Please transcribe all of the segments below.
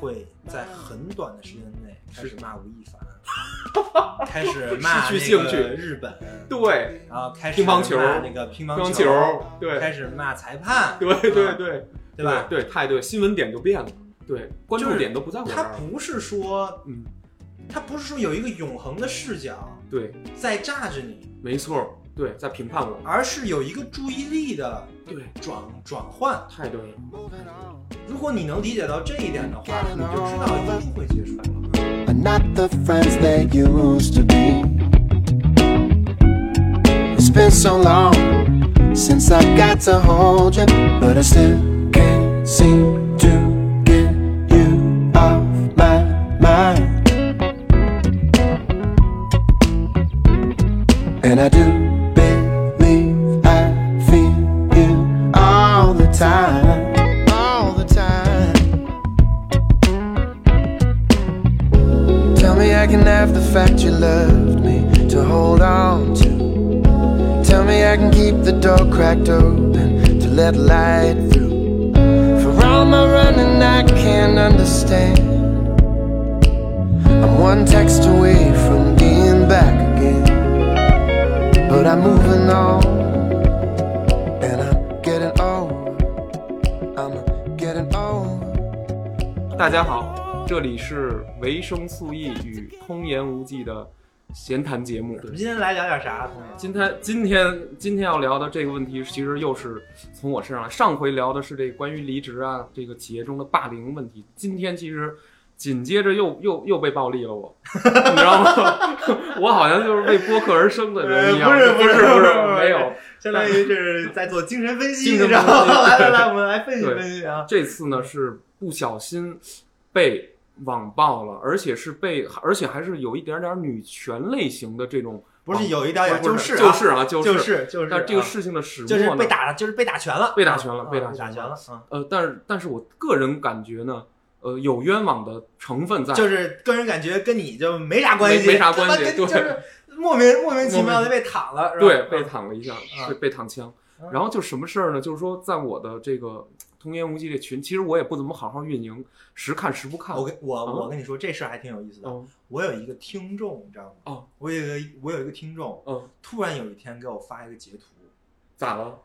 会在很短的时间内开始骂吴亦凡，开始骂失去那个兴趣日本，对，然后开始乒乓球骂那个乒乓球，对，开始骂裁判，对对啊对，对吧？对，太对，新闻点就变了，对，关注点都不在我这他不是说，嗯，他不是说有一个永恒的视角对，在炸着你，没错，对，在评判我，而是有一个注意力的对，转转换。太对了，如果你能理解到这一点的话，你就知道一定会结束。are not the friends they used to be. It's been so long since I got to hold you, but I still can't seem to get you off my mind. And I do open to let light through. For all my running, I can't understand. I'm one text away from being back again. But I'm moving on. And I'm getting old. I'm getting old. 大家好，这里是维生素 E 与通言无忌的 闲谈节目。我们今天来聊点啥？同学？今天今天今天要聊的这个问题，其实又是从我身上来。上回聊的是这关于离职啊，这个企业中的霸凌问题。今天其实紧接着又又又被暴力了我，你知道吗？我好像就是为播客而生的人一样。呃不是不是不是没有。相当于这是在做精神分析，你知道吗？来来来，我们来分析分析啊。这次呢是不小心被网暴了，而且是被，而且还是有一点点女权类型的这种，不是有一点点，就是是就是啊，就。就是是就是，但这个啊事情的始末就是被，打了，就是被打拳了，被打全了啊被打全了呃，但是但是我个人感觉呢，呃，有冤枉的成分在，就是个人感觉跟你就没啥关系，没没啥关系就是莫名莫名其妙的被躺了，对，被躺了一下，啊被被躺枪嗯。然后就什么事儿呢？就是说，在我的这个童言无忌这群，其实我也不怎么好好运营，时看时不看。我跟我啊我跟你说这事儿还挺有意思的。嗯我有一个听众，你知道吗？哦，我有一个我有一个听众，嗯，突然有一天给我发一个截图，咋了？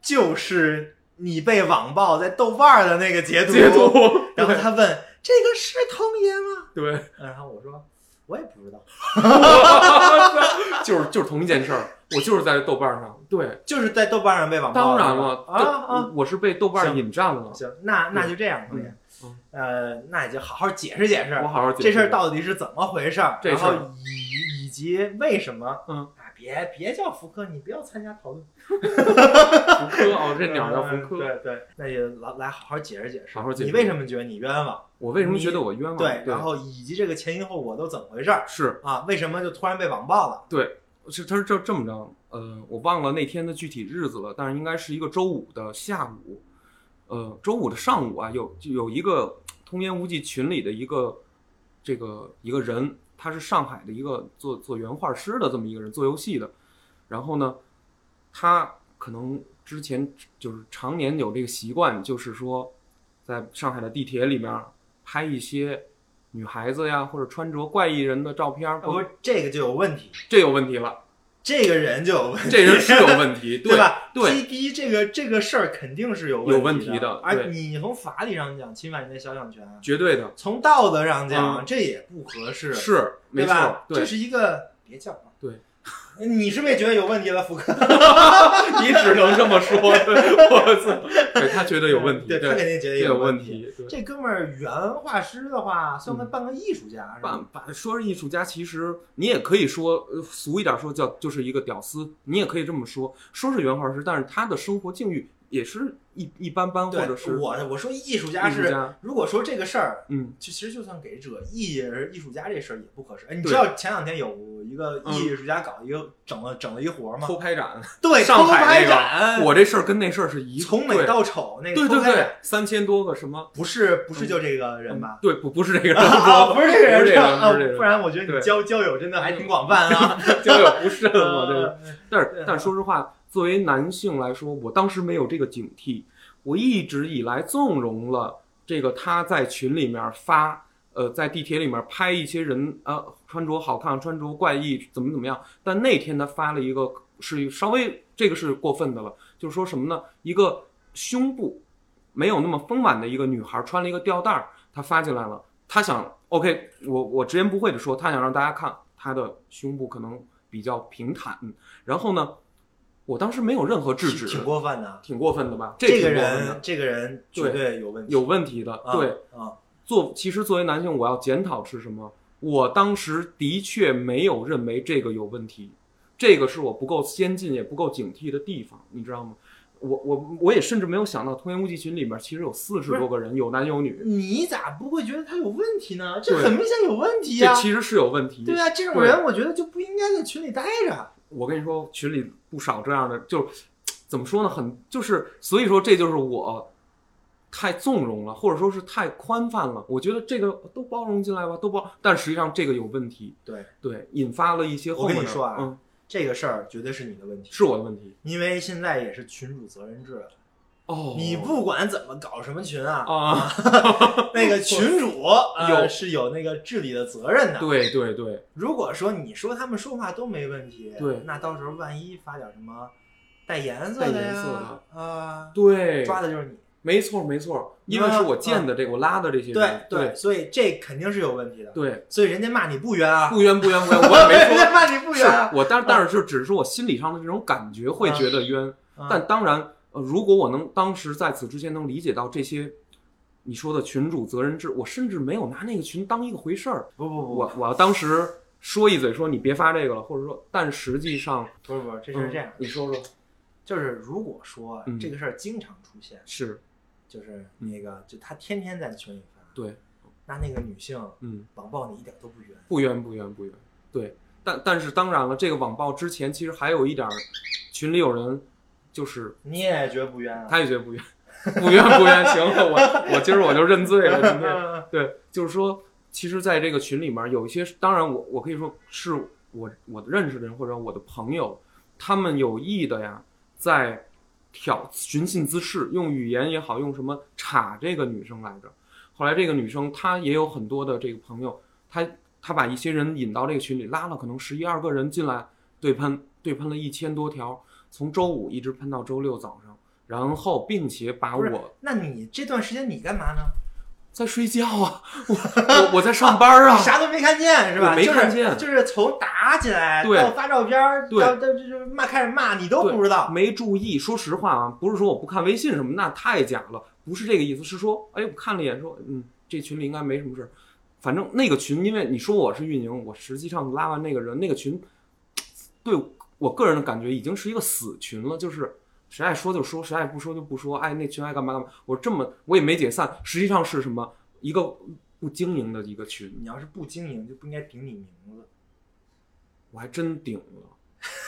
就是你被网暴在豆瓣儿的那个截图，截图，然后他问这个是童言吗？对，然后我说我也不知道，就是就是同一件事儿，我就是在豆瓣上，对，就是在豆瓣上被网暴。当然了，啊啊，我是被豆瓣行。引战了，行，那那就这样，同学嗯，呃，那你就好好解释解释，我好好解释。这事儿到底是怎么回事儿，然后以以及为什么，嗯。啊，别别叫福柯，你不要参加讨论。福柯哦，这鸟叫福嗯柯。对对，那也来来好好解释解释，好好解释。你为什么觉得你冤枉？我为什么觉得我冤枉？对，对，然后以及这个前因后果都怎么回事儿？是。啊？为什么就突然被网暴了？对，是他是这这么着，呃，我忘了那天的具体日子了，但是应该是一个周五的下午，呃，周五的上午啊，有就有一个通言无忌群里的一个这个一个人，他是上海的一个做做原画师的这么一个人，做游戏的，然后呢，他可能之前就是常年有这个习惯，就是说，在上海的地铁里面拍一些女孩子呀或者穿着怪异人的照片不是这个就有问题，这有问题了。这个人就有问题，这人是有问题，对吧？对。第一，这个这个事儿肯定是有有问问题的而你从法理上讲，侵犯人家肖像权；绝对的，从道德上讲，嗯。这也不合适，是没错对。吧？，这，是一个别叫了，对，你是不是也觉得有问题了，福柯？你只能这么说，对我操，对他觉得有问题，对他肯定觉得这有问问。题，这哥们儿原画师的话，算个半个艺术家，是吧把？把说是艺术家，其实你也可以说呃俗一点说叫就是一个屌丝，你也可以这么说，说是原画师，但是他的生活境遇也是一一般般，或者是我我说艺术家是，家如果说这个事儿，嗯就其实就算给者艺人艺术家这事儿也不合适。哎，你知道前两天有一个嗯艺术家搞一个整了整了一活吗？偷拍展，对，上海偷拍那展，个，我这事儿跟那事儿是一从美到丑那个对对对三千多个什么不是不是就这个人吧？对，不不是这个 人，啊，不是这个人不是这个人，啊不然我觉得你交交友真的还挺广泛啊。交友不慎我这个。呃但是，但说实话，作为男性来说，我当时没有这个警惕，我一直以来纵容了这个他在群里面发，呃，在地铁里面拍一些人，呃，穿着好看、穿着怪异，怎么怎么样。但那天他发了一个是稍微这个是过分的了，就是说什么呢？一个胸部没有那么丰满的一个女孩穿了一个吊带儿，她发进来了，她想，OK，我我直言不讳的说，她想让大家看她的胸部可能比较平坦，然后呢，我当时没有任何制止，挺过分的。挺过分的吧？这个人，这个人绝对有问题，有问题的，啊对。啊，做其实作为男性，我要检讨是什么？我当时的确没有认为这个有问题，这个是我不够先进也不够警惕的地方，你知道吗？我我我也甚至没有想到，童言无忌群里面其实有四十多个人，有男有女，你咋不会觉得他有问题呢？这很明显有问题呀。这其实是有问题。对啊，这种人我觉得就不应该在群里待着。我跟你说，群里不少这样的，就怎么说呢？很就是，所以说这就是我太纵容了，或者说是太宽泛了。我觉得这个都包容进来吧，都包，但实际上这个有问题，对，对，引发了一些后我面的。跟你说啊嗯，这个事儿绝对是你的问题，是我的问题。因为现在也是群主责任制了。哦，你不管怎么搞什么群啊，啊？那个群主 有。呃是有那个治理的责任的。对对对，如果说你说他们说话都没问题，对。那到时候万一发点什么带颜色的带颜呀色啊，对，抓的就是你。没错没错，因为是我建的这个，我拉的这些对人，对，所以这肯定是有问题的。对，所以人家骂你不冤啊，不冤不冤不冤，我也没 人家说。骂你不冤啊。我，但但是就只是说我心理上的这种感觉会觉得冤，啊。但当然，呃，如果我能当时在此之前能理解到这些你说的群主责任制，我甚至没有拿那个群当一个回事儿。不不不，我我要当时说一嘴说你别发这个了，或者说，但实际上不是不是，这是这样嗯，你说说，就是如果说嗯这个事儿经常出现，是就是那个就他天天在群里发，对，那那个女性嗯，网暴你一点都不冤。不冤不冤不冤，对，但但是当然了，这个网暴之前其实还有一点儿，群里有人就是你也觉得不冤啊？他也觉得不冤，不冤不冤，行了，我我今儿我就认罪了，今天。对，就是说，其实在这个群里面有一些，当然我我可以说是我我认识的人或者我的朋友，他们有意的呀，在挑寻衅滋事，用语言也好，用什么插这个女生来着。后来这个女生她也有很多的这个朋友，她她把一些人引到这个群里，拉了可能十一二个人进来对喷，对喷了一千多条，从周五一直喷到周六早上，然后并且把我那你这段时间你干嘛呢？在睡觉啊，我我我在上班啊你，啥都没看见是吧？没看见就是从打起来对到发照片到到这这骂开始骂，你都不知道。没注意。说实话啊，不是说我不看微信什么，那太假了，不是这个意思，是说，哎，我看了一眼，说，嗯，这群里应该没什么事儿。反正那个群，因为你说我是运营，我实际上拉完那个人，那个群，对我个人的感觉已经是一个死群了，就是谁爱说就说，谁爱不说就不说，哎，那群爱干嘛干嘛。我这么我也没解散，实际上是什么一个不经营的一个群，你要是不经营，就不应该顶你名字。我还真顶了，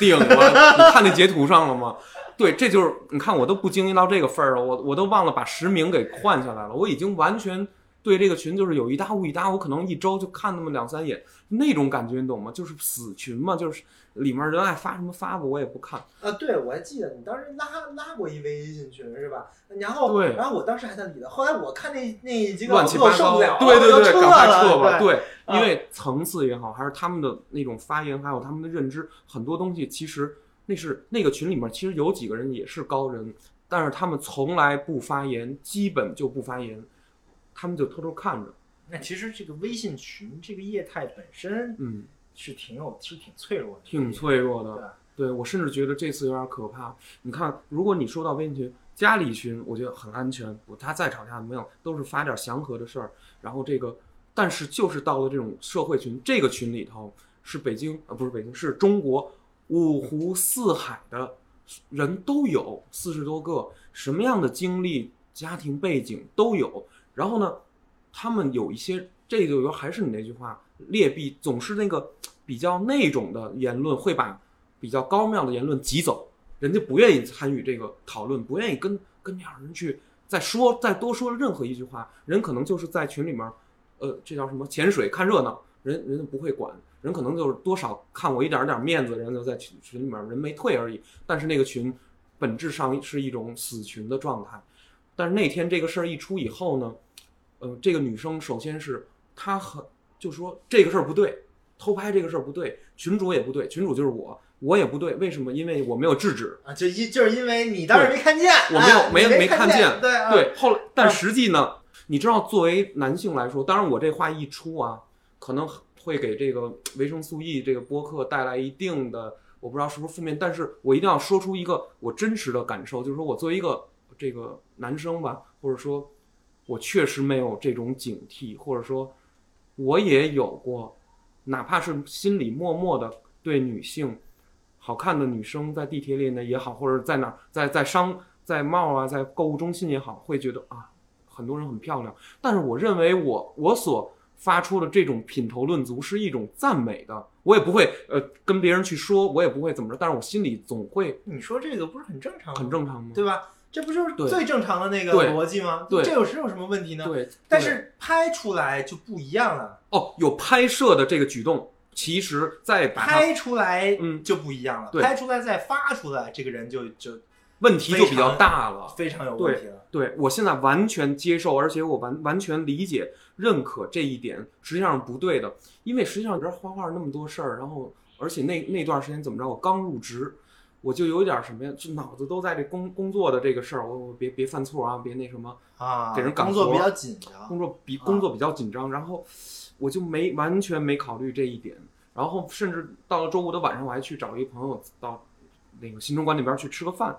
顶了！你看那截图上了吗？对，这就是你看，我都不经营到这个份儿了，我我都忘了把实名给换下来了，我已经完全对这个群就是有一搭无一搭，我可能一周就看那么两三眼，那种感觉你懂吗？就是死群嘛，就是里面人爱发什么发吧，我也不看。啊，对，我还记得你当时拉拉过一微信群是吧？然后对然后我当时还在里头，后来我看那那几个乱七我八糟对对对，我就赶快了撤吧，对。因为层次也好，还是他们的那种发言，还有他们的认知，很多东西其实那是那个群里面其实有几个人也是高人，但是他们从来不发言，基本就不发言，他们就偷偷看着，那其实这个微信群这个业态本身嗯，是挺有是挺脆弱的，挺脆弱的。对？对我甚至觉得这次有点可怕。你看，如果你说到微信群、家里群，我觉得很安全，我他再吵架没有，都是发点祥和的事儿。然后这个，但是就是到了这种社会群，这个群里头是北京啊、呃不是北京，是中国五湖四海的人都有，四十多个，什么样的经历、家庭背景都有。然后呢，他们有一些，这就还是你那句话，劣币总是那个比较那种的言论，会把比较高妙的言论挤走，人家不愿意参与这个讨论，不愿意跟跟这样人去再说再多说任何一句话，人可能就是在群里面，呃，这叫什么潜水看热闹，人人家不会管，人可能就是多少看我一点点面子，人就在群群里面人没退而已，但是那个群本质上是一种死群的状态。但是那天这个事儿一出以后呢，呃，这个女生首先是她很就说这个事儿不对，偷拍这个事儿不对，群主也不对，群主就是我，我也不对，为什么？因为我没有制止，啊，就因就是因为你当时没看见，我没有没没看见，对啊对，后来但实际呢，你知道，作为男性来说，当然我这话一出啊，可能会给这个维生素 E 这个播客带来一定的，我不知道是不是负面，但是我一定要说出一个我真实的感受，就是说我作为一个这个男生吧，或者说，我确实没有这种警惕，或者说，我也有过，哪怕是心里默默的对女性。好看的女生在地铁里呢也好，或者在哪儿，在在商在 mall 啊，在购物中心也好，会觉得啊，很多人很漂亮。但是我认为我我所发出的这种品头论足是一种赞美的，我也不会呃跟别人去说，我也不会怎么着，但是我心里总会你说这个不是很正常吗？很正常吗？对吧？这不就是最正常的那个逻辑吗？对这有是有什么问题呢？对，对但是拍出来就不一样了，哦，有拍摄的这个举动，其实再把拍出来嗯就不一样了，对拍出来再发出来，这个人就就问题就比较大了。非常有问题了。对我现在完全接受，而且我完完全理解、认可这一点，实际上是不对的。因为实际上你知道画画那么多事儿，然后而且那那段时间怎么着，我刚入职，我就有一点什么呀，就脑子都在这工工作的这个事儿，我我别别犯错啊，别那什么，啊，给人赶活工作比较紧张工作比工作比较紧张，然后我就没完全没考虑这一点，然后甚至到了周五的晚上，我还去找一个朋友到那个新中关那边去吃个饭，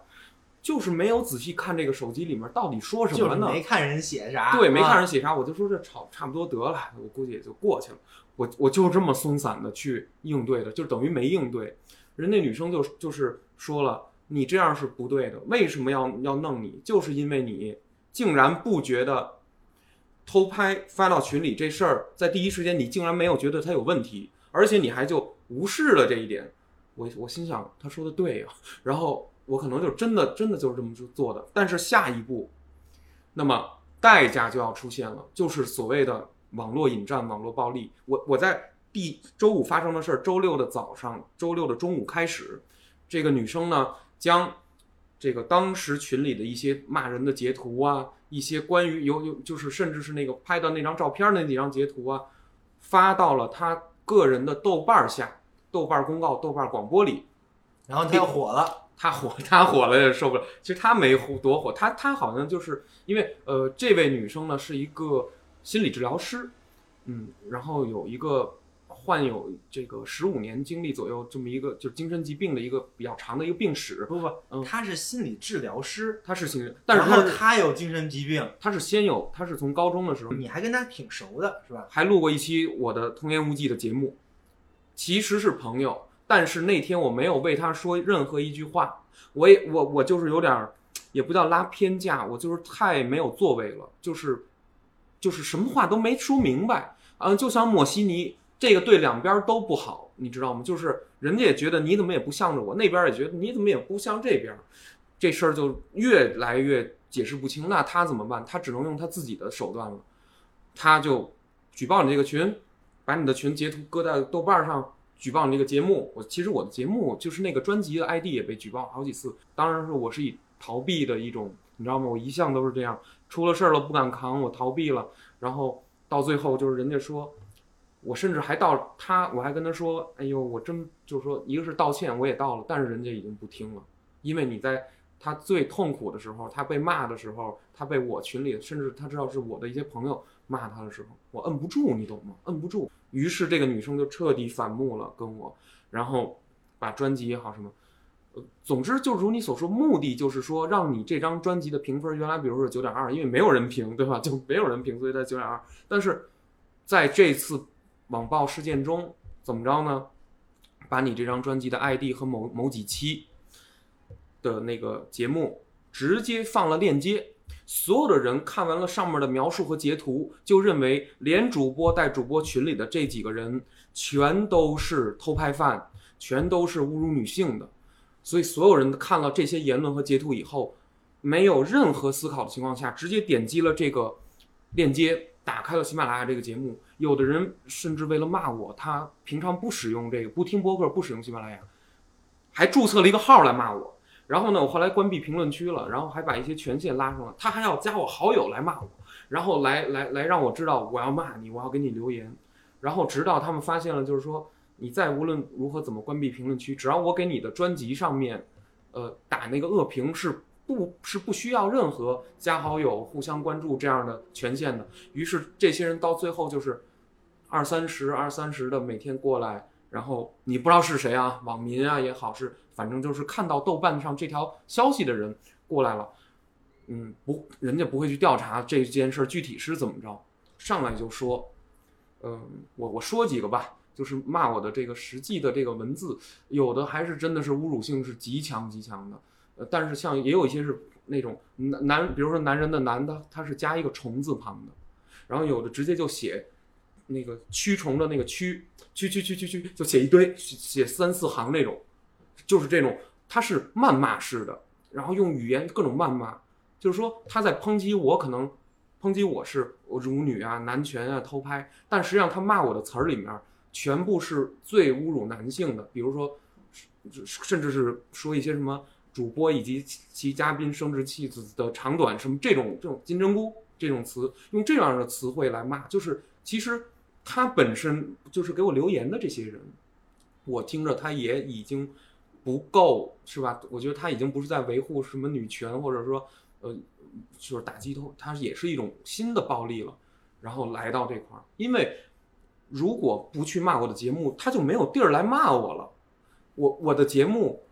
就是没有仔细看这个手机里面到底说什就是么呢？没看人写啥，对，没看啊人写啥，我就说这差差不多得了，我估计也就过去了。我我就这么松散的去应对的，就等于没应对。人那女生就就是说了，你这样是不对的，为什么要要弄你？就是因为你竟然不觉得偷拍发到群里这事儿，在第一时间你竟然没有觉得它有问题，而且你还就无视了这一点。我我心想，他说的对呀、然后我可能就真的真的就是这么做的。但是下一步，那么代价就要出现了，就是所谓的网络引战、网络暴力。我我在第周五发生的事儿，周六的早上、周六的中午开始，这个女生呢将这个当时群里的一些骂人的截图啊，一些关于有有就是甚至是那个拍的那张照片的那几张截图啊，发到了她个人的豆瓣儿下、豆瓣儿公告、豆瓣儿广播里。然后她又火了，他火，他火了也受不了。其实他没火多火，他他好像就是因为呃，这位女生呢是一个心理治疗师，嗯，然后有一个患有这个十五年经历左右这么一个就是精神疾病的一个比较长的一个病史。不不，嗯他是心理治疗师，他是心理，但是他是他有精神疾病，他是先有，他是从高中的时候你还跟他挺熟的是吧？还录过一期我的童言无忌的节目，其实是朋友，但是那天我没有为他说任何一句话，我也我我就是有点儿，也不叫拉偏架，我就是太没有作为了，就是就是什么话都没说明白，嗯、就像抹稀泥，这个对两边都不好，你知道吗？就是人家也觉得你怎么也不向着我，那边也觉得你怎么也不向这边，这事儿就越来越解释不清。那他怎么办？他只能用他自己的手段了，他就举报你这个群，把你的群截图搁在豆瓣上，举报你这个节目。我其实我的节目就是那个专辑的 ID 也被举报好几次，当然是我是以逃避的一种，你知道吗？我一向都是这样，出了事儿了不敢扛，我逃避了，然后到最后就是人家说。我甚至还到他，我还跟他说：“哎呦，我真就是说，一个是道歉，我也道了，但是人家已经不听了，因为你在他最痛苦的时候，他被骂的时候，他被我群里，甚至他知道是我的一些朋友骂他的时候，我摁不住，你懂吗？摁不住。于是这个女生就彻底反目了，跟我，然后把专辑也好什么，呃，总之就如你所说，目的就是说让你这张专辑的评分原来比如说九点二，因为没有人评，对吧？就没有人评，所以在九点二。但是在这次网暴事件中，怎么着呢？把你这张专辑的 ID 和某某几期的那个节目，直接放了链接。所有的人看完了上面的描述和截图，就认为连主播带主播群里的这几个人全都是偷拍犯，全都是侮辱女性的。所以所有人看了这些言论和截图以后，没有任何思考的情况下，直接点击了这个链接，打开了喜马拉雅这个节目。有的人甚至为了骂我，他平常不使用这个，不听播客，不使用喜马拉雅，还注册了一个号来骂我。然后呢，我后来关闭评论区了，然后还把一些权限拉上了。他还要加我好友来骂我，然后来来来让我知道我要骂你，我要给你留言。然后直到他们发现了，就是说你再无论如何怎么关闭评论区，只要我给你的专辑上面，呃，打那个恶评是不是不需要任何加好友、互相关注这样的权限的。于是这些人到最后就是二三十、二三十的每天过来，然后你不知道是谁啊，网民啊也好是。反正就是看到豆瓣上这条消息的人过来了，嗯，不，人家不会去调查这件事具体是怎么着，上来就说，嗯，我我说几个吧，就是骂我的这个实际的这个文字，有的还是真的是侮辱性是极强极强的，呃，但是像也有一些是那种男男，比如说男人的男的，他是加一个虫字旁的，然后有的直接就写那个蛆虫的那个蛆，蛆蛆蛆蛆蛆，就写一堆，写三四行那种。就是这种，他是谩骂式的，然后用语言各种谩骂，就是说他在抨击我，可能抨击我是辱女啊、男权啊、偷拍，但实际上他骂我的词儿里面全部是最侮辱男性的，比如说，甚至是说一些什么主播以及其嘉宾生殖器子的长短什么这种这种金针菇这种词，用这样的词汇来骂，就是其实他本身就是给我留言的这些人，我听着他也已经。不够是吧？我觉得他已经不是在维护什么女权，或者说，呃，就是打击偷，他也是一种新的暴力了。然后来到这块儿，因为如果不去骂我的节目，他就没有地儿来骂我了。我我的节目，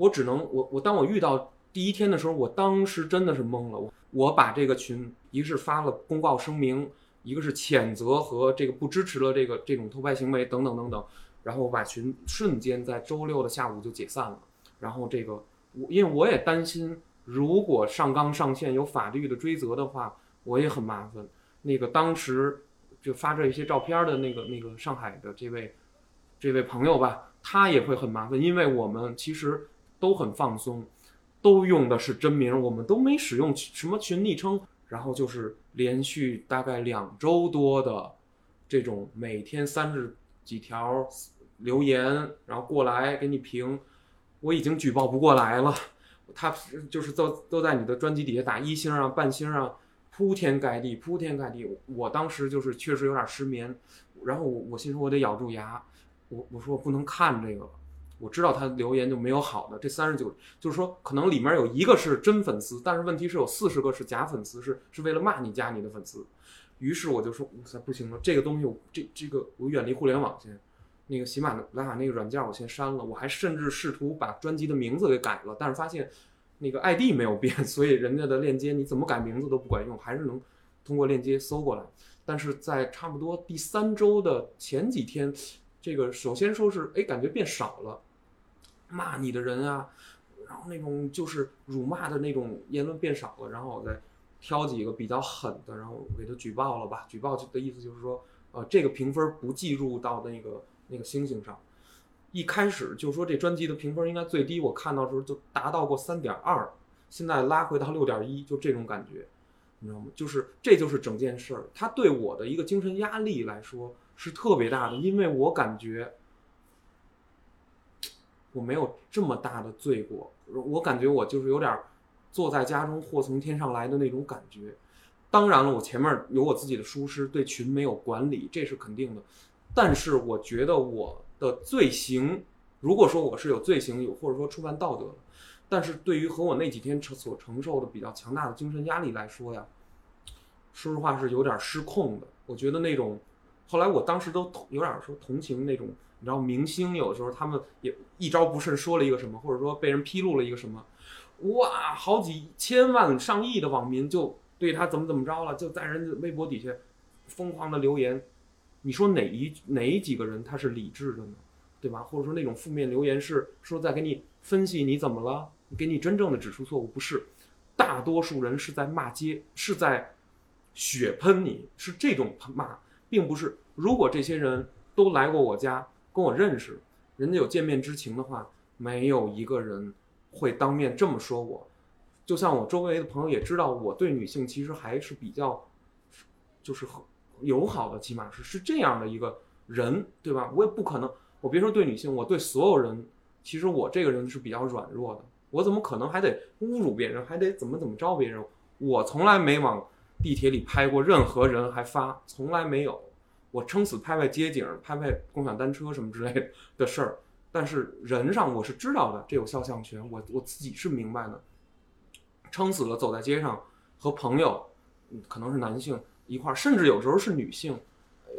我只能我我当我遇到第一天的时候，我当时真的是懵了。我我把这个群，一个是发了公告声明，一个是谴责和这个不支持了这个这种偷拍行为等等等等。然后我把群瞬间在周六的下午就解散了。然后这个，我因为我也担心，如果上纲上线有法律的追责的话，我也很麻烦。那个当时就发这一些照片的那个那个上海的这位这位朋友吧，他也会很麻烦，因为我们其实都很放松，都用的是真名，我们都没使用什么群昵称。然后就是连续大概两周多的这种每天三十。几条留言，然后过来给你评，我已经举报不过来了。他就是都都在你的专辑底下打一星啊、半星啊，铺天盖地，铺天盖地。我当时就是确实有点失眠，然后我我心说我得咬住牙，我我说我不能看这个了。我知道他留言就没有好的，这三十九就是说可能里面有一个是真粉丝，但是问题是有四十个是假粉丝，是是为了骂你加你的粉丝。于是我就说，哇塞，不行了，这个东西，这这个我远离互联网先，那个喜马拉雅那个软件我先删了，我还甚至试图把专辑的名字给改了，但是发现那个 ID 没有变，所以人家的链接你怎么改名字都不管用，还是能通过链接搜过来。但是在差不多第三周的前几天，这个首先说是，哎，感觉变少了，骂你的人啊，然后那种就是辱骂的那种言论变少了，然后我再。挑几个比较狠的，然后给他举报了吧。举报的意思就是说，呃，这个评分不计入到那个那个星星上。一开始就说这专辑的评分应该最低，我看到时候就达到过三点二，现在拉回到六点一，就这种感觉，你知道吗？就是这就是整件事儿，它对我的一个精神压力来说是特别大的，因为我感觉我没有这么大的罪过，我感觉我就是有点。坐在家中祸从天上来的那种感觉，当然了，我前面有我自己的疏失，对群没有管理，这是肯定的。但是我觉得我的罪行，如果说我是有罪行，有或者说触犯道德，但是对于和我那几天承所承受的比较强大的精神压力来说呀，说实话是有点失控的。我觉得那种，后来我当时都有点说同情那种，你知道，明星有的时候他们也一招不慎说了一个什么，或者说被人披露了一个什么。哇，好几千万、上亿的网民就对他怎么怎么着了，就在人家微博底下疯狂的留言。你说哪一哪几个人他是理智的呢？对吧？或者说那种负面留言是说在给你分析你怎么了？给你真正的指出错误，不是，大多数人是在骂街，是在血喷你，是这种骂，并不是。如果这些人都来过我家，跟我认识，人家有见面之情的话，没有一个人会当面这么说我。就像我周围的朋友也知道，我对女性其实还是比较，就是很友好的，起码是是这样的一个人，对吧？我也不可能，我别说对女性，我对所有人，其实我这个人是比较软弱的。我怎么可能还得侮辱别人，还得怎么怎么着别人？我从来没往地铁里拍过任何人还发，从来没有。我撑死拍拍街景，拍拍共享单车什么之类的事儿，但是人上我是知道的，这有肖像权，我我自己是明白的。撑死了走在街上和朋友，嗯可能是男性一块儿，甚至有时候是女性，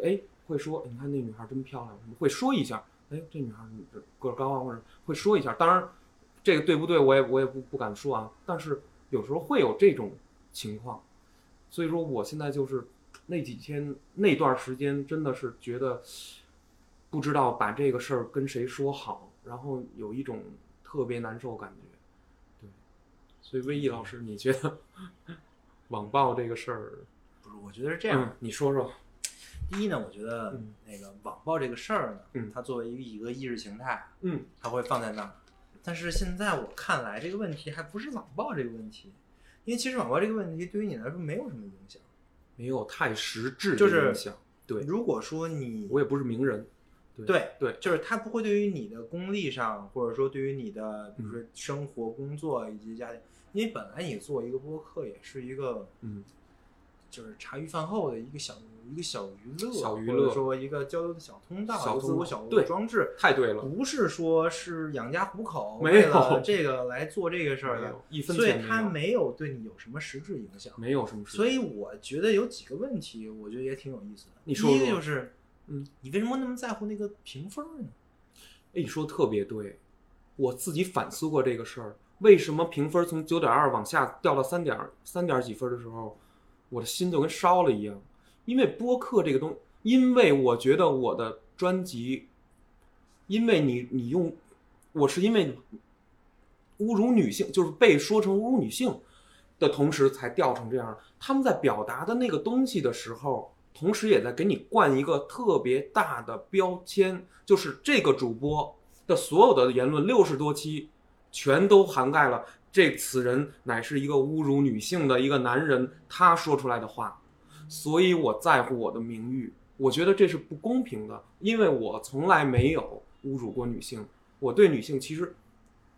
哎，会说你看那女孩真漂亮，会说一下，哎，这女孩个儿高啊，或者会说一下。当然，这个对不对，我也我也不不敢说啊。但是有时候会有这种情况，所以说我现在就是那几天那段时间真的是觉得不知道把这个事儿跟谁说好，然后有一种特别难受感觉。对，所以魏毅老师，你觉得 网暴这个事儿，不是，我觉得是这样。嗯，你说说。第一呢，我觉得嗯那个网暴这个事儿呢，嗯它作为一个一个意识形态，嗯它会放在那儿。但是现在我看来，这个问题还不是网暴这个问题，因为其实网暴这个问题对于你来说没有什么影响。没有太实质就是的影响。对，如果说你我也不是名人。对对就是他不会对于你的功利上，或者说对于你的比如嗯说生活、工作以及家庭，因为本来你做一个播客也是一个嗯，就是茶余饭后的一个小一个小娱乐，小娱乐说一个交流的小通道，小自我小对装置，太对了，不是说是养家糊口，没为了有这个来做这个事儿的一分所以钱没有，它没有对你有什么实质影响。没有什么实质。所以我觉得有几个问题，我觉得也挺有意思的。你说第一个就是，嗯，你为什么那么在乎那个评分呢？哎，你说得特别对，我自己反思过这个事儿，为什么评分从九点二往下掉到三点三点几分的时候，我的心就跟烧了一样。因为播客这个东，因为我觉得我的专辑，因为你你用，我是因为侮辱女性，就是被说成侮辱女性的同时才掉成这样。他们在表达的那个东西的时候，同时也在给你灌一个特别大的标签，就是这个主播的所有的言论六十多期，全都涵盖了这此人乃是一个侮辱女性的一个男人，他说出来的话。所以我在乎我的名誉，我觉得这是不公平的，因为我从来没有侮辱过女性，我对女性其实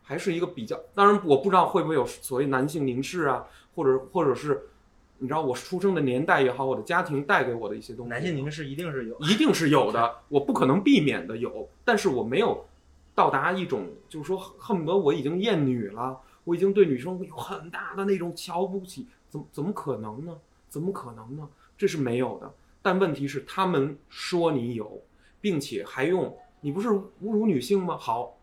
还是一个比较，当然我不知道会不会有所谓男性凝视啊，或者或者是你知道我出生的年代也好，我的家庭带给我的一些东西，男性凝视一定是有，一定是有的，我不可能避免的有，但是我没有到达一种就是说恨不得我已经厌女了，我已经对女生有很大的那种瞧不起，怎么怎么可能呢？怎么可能呢？这是没有的。但问题是他们说你有，并且还用你不是侮辱女性吗？好，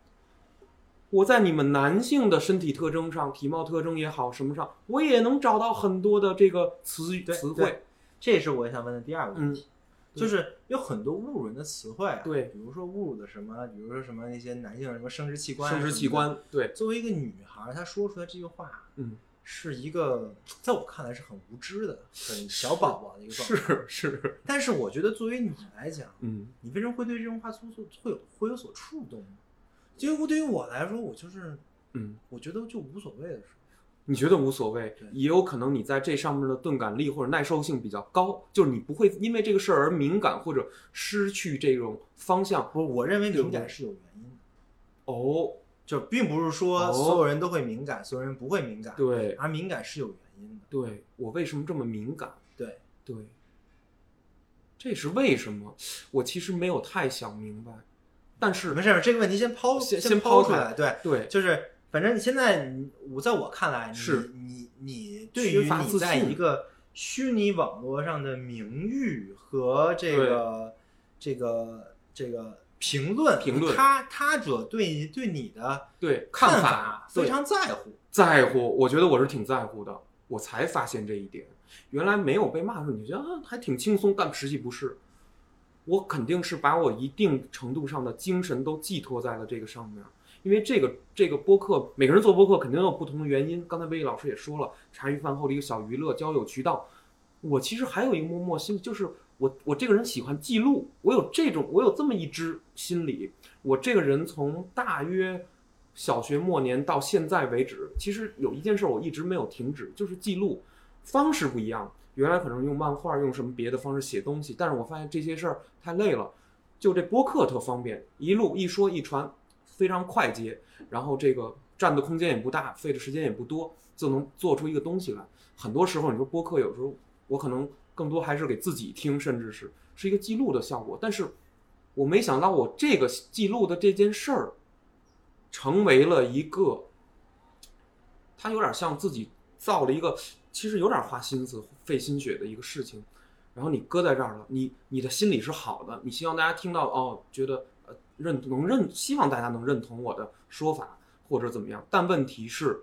我在你们男性的身体特征上、体貌特征也好，什么上，我也能找到很多的这个词语词汇对。这是我想问的第二个问题，对就是有很多侮辱人的词汇、啊，对比如说侮辱的什么，比如说什么那些男性什么生殖器官啊，生殖器官，对，作为一个女孩儿，她说出来这句话，嗯，是一个在我看来是很无知的、很小宝宝的一个状态。是是，但是我觉得作为你来讲，嗯。你为什么会对这种话做做会有会有所触动呢？结果对于我来说，我就是嗯，我觉得就无所谓的事。你觉得无所谓，也有可能你在这上面的钝感力或者耐受性比较高，就是你不会因为这个事儿而敏感或者失去这种方向。不，我认为敏感是有原因的，哦，就并不是说哦。所有人都会敏感，所有人不会敏感，对。而敏感是有原因的。对，我为什么这么敏感？对，对，这是为什么？我其实没有太想明白，但是没事儿，这个问题先抛先抛开出来。对，对。就是反正你现在我在我看来，你是。你你对缺于你在一个虚拟网络上的名誉和这个这个这个评论评论他他者对对你的对看法非常在乎。在乎，我觉得我是挺在乎的，我才发现这一点。原来没有被骂的时候，你觉得啊还挺轻松，但实际不是。我肯定是把我一定程度上的精神都寄托在了这个上面，因为这个这个播客，每个人做播客肯定有不同的原因。刚才魏毅老师也说了，茶余饭后的一个小娱乐交友渠道。我其实还有一个默默心，就是我我这个人喜欢记录，我有这种我有这么一支心理。我这个人从大约小学末年到现在为止，其实有一件事我一直没有停止，就是记录。方式不一样，原来可能用漫画，用什么别的方式写东西，但是我发现这些事儿太累了。就这播客特方便，一录一说一传，非常快捷，然后这个占的空间也不大，费的时间也不多，就能做出一个东西来。很多时候你说播客，有时候我可能更多还是给自己听，甚至是是一个记录的效果。但是我没想到我这个记录的这件事儿，成为了一个，它有点像自己造了一个，其实有点花心思、费心血的一个事情。然后你搁在这儿了，你你的心里是好的，你希望大家听到哦，觉得呃认能认，希望大家能认同我的说法或者怎么样。但问题是，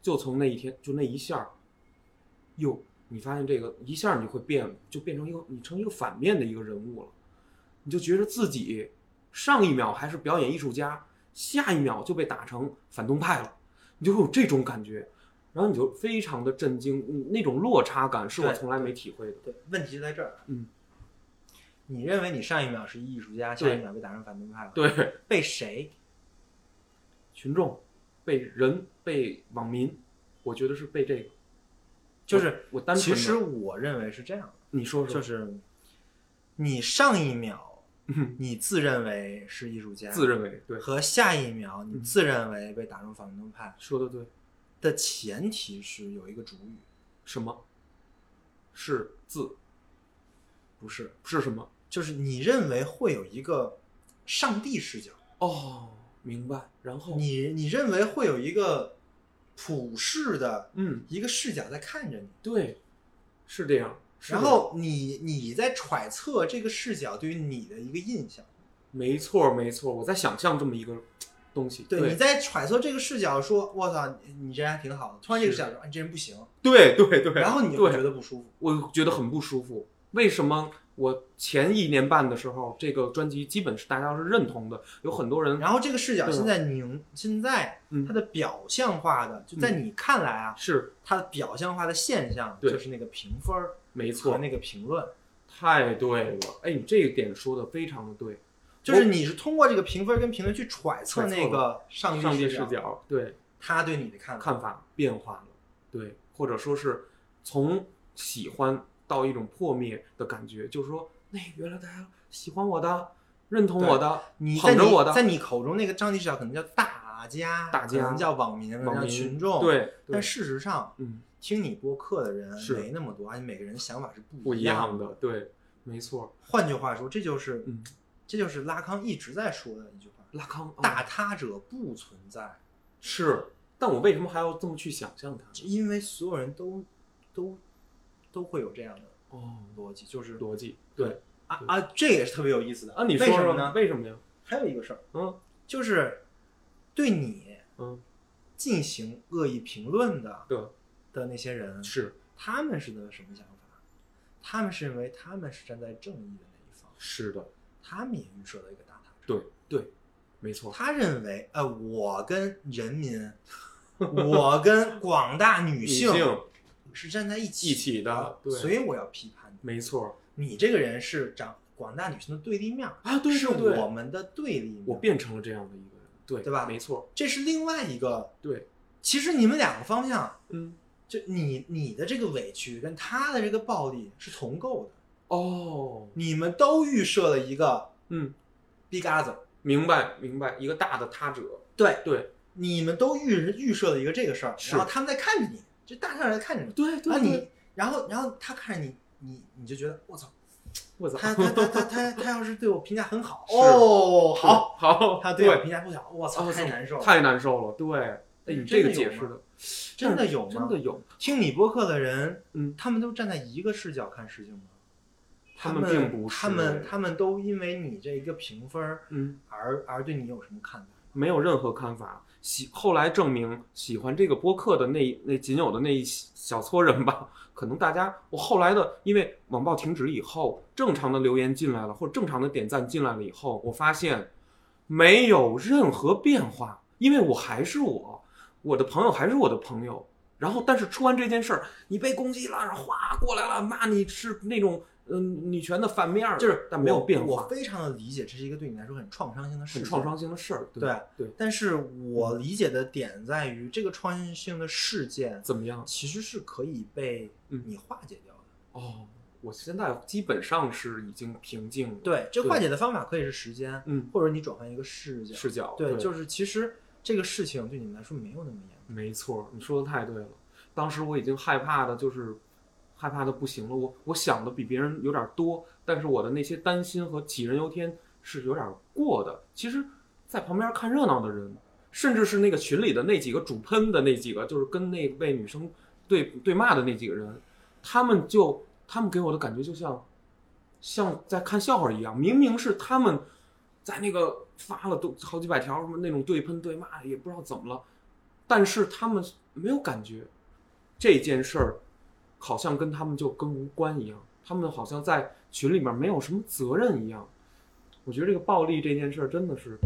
就从那一天就那一下儿，哟，你发现这个一下你就会变，就变成一个你成一个反面的一个人物了，你就觉得自己上一秒还是表演艺术家，下一秒就被打成反动派了，你就会有这种感觉。然后你就非常的震惊，嗯那种落差感是我从来没体会的。对，问题就在这儿。嗯，你认为你上一秒是艺术家，下一秒被打成反动派了，对，被谁？群众被人被网民，我觉得是被这个，就是我单纯其实我认为是这样的，你说说，就是你上一秒嗯你自认为是艺术家，自认为对，和下一秒你嗯自认为被打入反动派说的对，的前提是有一个主语，什么？是字，不是，是什么？就是你认为会有一个上帝视角，哦，明白。然后，你你认为会有一个普世的嗯，一个视角在看着你，对，是这样。然后你你在揣测这个视角对于你的一个印象，没错没错，我在想象这么一个东西。对，对你在揣测这个视角说，我操，你你这人还挺好的，突然这个是视角说，哎，你这人不行，对对对，然后你就会觉得不舒服。我觉得很不舒服。为什么我前一年半的时候，这个专辑基本是大家是认同的，有很多人然后这个视角现在凝，现在嗯它的表象化的，就在你看来啊，是它的表象化的现象就是那个评分儿没错，和那个评论，太对了。哎，你这一点说的非常的对，就是你是通过这个评分跟评论去揣测那个上帝视角，对他对你的看法。看法变化了，对，或者说是从喜欢到一种破灭的感觉，就是说，那原来大家喜欢我的，认同我的，你在你捧着我的，在你口中那个上帝视角可能叫大家，大家可能叫网民，叫网民群众，。对，对但事实上，嗯，听你播客的人没那么多，而且每个人想法是不不一样样的，对，没错，换句话说，这就是，嗯，这就是拉康一直在说的一句话：拉康哦大他者不存在，是，但我为什么还要这么去想象它？因为所有人都都都会有这样的哦，逻辑，就是逻辑，对对。啊啊，这也是特别有意思的。啊，你说什么呢？为什么呀？还有一个事儿，嗯。就是对你嗯，进行恶意评论的对，的那些人，是。他们是的什么想法？他们是认为他们是站在正义的那一方，是的，他们也预设了一个大塔。对对，没错，他认为，呃，我跟人民，我跟广大女性是站在一起一起的对所以我要批判你。没错你这个人是长广大女性的对立面儿啊，对是我们的对立面，我变成了这样的一个人，对对吧？没错，这是另外一个。对，其实你们两个方向，嗯，就你你的这个委屈跟他的这个暴力是同构的，哦，你们都预设了一个嗯，big other，明白明白，一个大的他者，对，对。你们都预预设了一个这个事儿，然后他们在看着你，就大上来看着你，对对啊你，，然后然后他看着你，你你就觉得我操，我操，他他他他他他要是对我评价很好，哦，好，好，他对我，评价不好，我操，哦太难受了，太难受了，对，哎，你这个解释的真的有吗？真的有，听你播客的人，嗯，他们都站在一个视角看事情吗？他们们并不是他们他们都因为你这一个评分嗯，而而对你有什么看法？没有任何看法。喜后来证明，喜欢这个播客的那那仅有的那一小撮人吧，可能大家我后来的，因为网暴停止以后，正常的留言进来了，或者正常的点赞进来了以后，我发现没有任何变化，因为我还是我，我的朋友还是我的朋友。然后，但是出完这件事儿，你被攻击了，然后哗过来了，骂你是那种嗯女权的反面儿，就是但没有变化，我非常的理解，这是一个对你来说很创伤性的很创伤性的事儿。对对，但是我理解的点在于，这个创伤性的事件怎么样？其实是可以被嗯你化解掉的。哦，我现在基本上是已经平静了。对，这化解的方法可以是时间，嗯，或者你转换一个视角。视角，对，就是其实这个事情对你们来说没有那么严重。没错，你说的太对了。当时我已经害怕的，就是害怕的不行了。我我想的比别人有点多，但是我的那些担心和杞人忧天是有点过的。其实，在旁边看热闹的人，甚至是那个群里的那几个主喷的那几个，就是跟那位女生对对骂的那几个人，他们就他们给我的感觉就像像在看笑话一样，明明是他们在那个发了都好几百条什么那种对喷对骂，也不知道怎么了，但是他们没有感觉。这件事儿好像跟他们就跟无关一样，他们好像在群里面没有什么责任一样。我觉得这个暴力这件事儿真的是，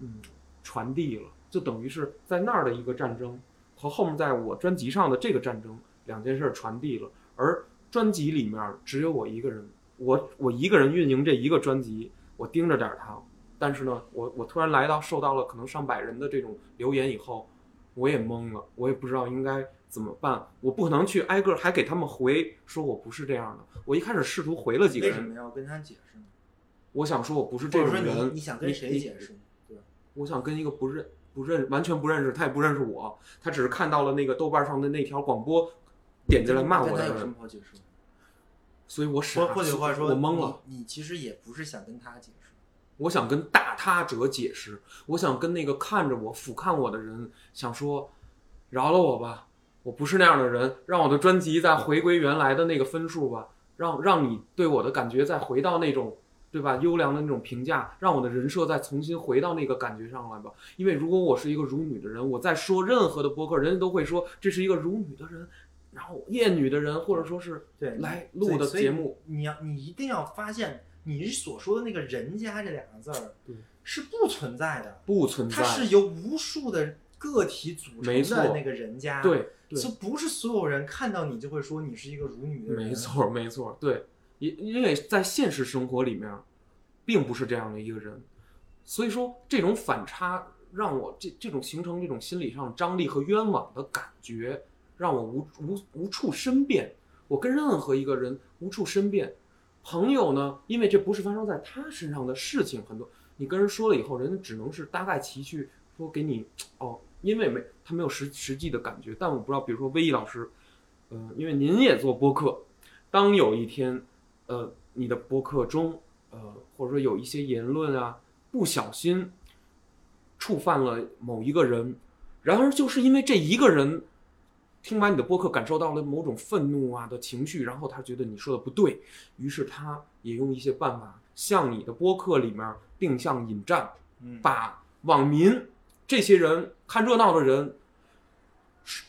嗯，传递了，就等于是在那儿的一个战争和后面在我专辑上的这个战争两件事传递了，而专辑里面只有我一个人，我我一个人运营这一个专辑，我盯着点儿它，但是呢，我我突然来到受到了可能上百人的这种留言以后，我也懵了，我也不知道应该怎么办，我不可能去挨个还给他们回说我不是这样的。我一开始试图回了几个人为什人，么要跟他解释呢？我想说我不是这种人，你你想跟谁解释？对？我想跟一个不认不认完全不认识，他也不认识我，他只是看到了那个豆瓣上的那条广播，点进来骂我的人有什么，好解释？所以我傻，或或者话说，我懵了。你。你其实也不是想跟他解释，我想跟大他者解释，我想跟那个看着我、俯瞰我的人，想说，饶了我吧，我不是那样的人，让我的专辑再回归原来的那个分数吧，让让你对我的感觉再回到那种，对吧？优良的那种评价，让我的人设再重新回到那个感觉上来吧。因为如果我是一个辱女的人，我在说任何的播客，人家都会说这是一个辱女的人，然后厌女的人，或者说是对来录的节目，你要你一定要发现，你所说的那个人家这两个字儿对是不存在的，不存在，它是由无数的个体组成的那个人家，，对对。就不是所有人看到你就会说你是一个辱女的人，没，错，没错，对，因因为在现实生活里面，并不是这样的一个人，所以说这种反差让我这这种形成这种心理上张力和冤枉的感觉，让我无无无处申辩。我跟任何一个人无处申辩。朋友呢，因为这不是发生在他身上的事情，很多你跟人说了以后，人家只能是大概其去说给你哦，因为没他没有实实际的感觉。但我不知道，比如说威毅老师，呃，因为您也做播客，当有一天，呃，你的播客中，呃，或者说有一些言论啊，不小心触犯了某一个人，然而就是因为这一个人听完你的播客，感受到了某种愤怒啊的情绪，然后他觉得你说的不对，于是他也用一些办法向你的播客里面定向引战，嗯，把网民这些人看热闹的人，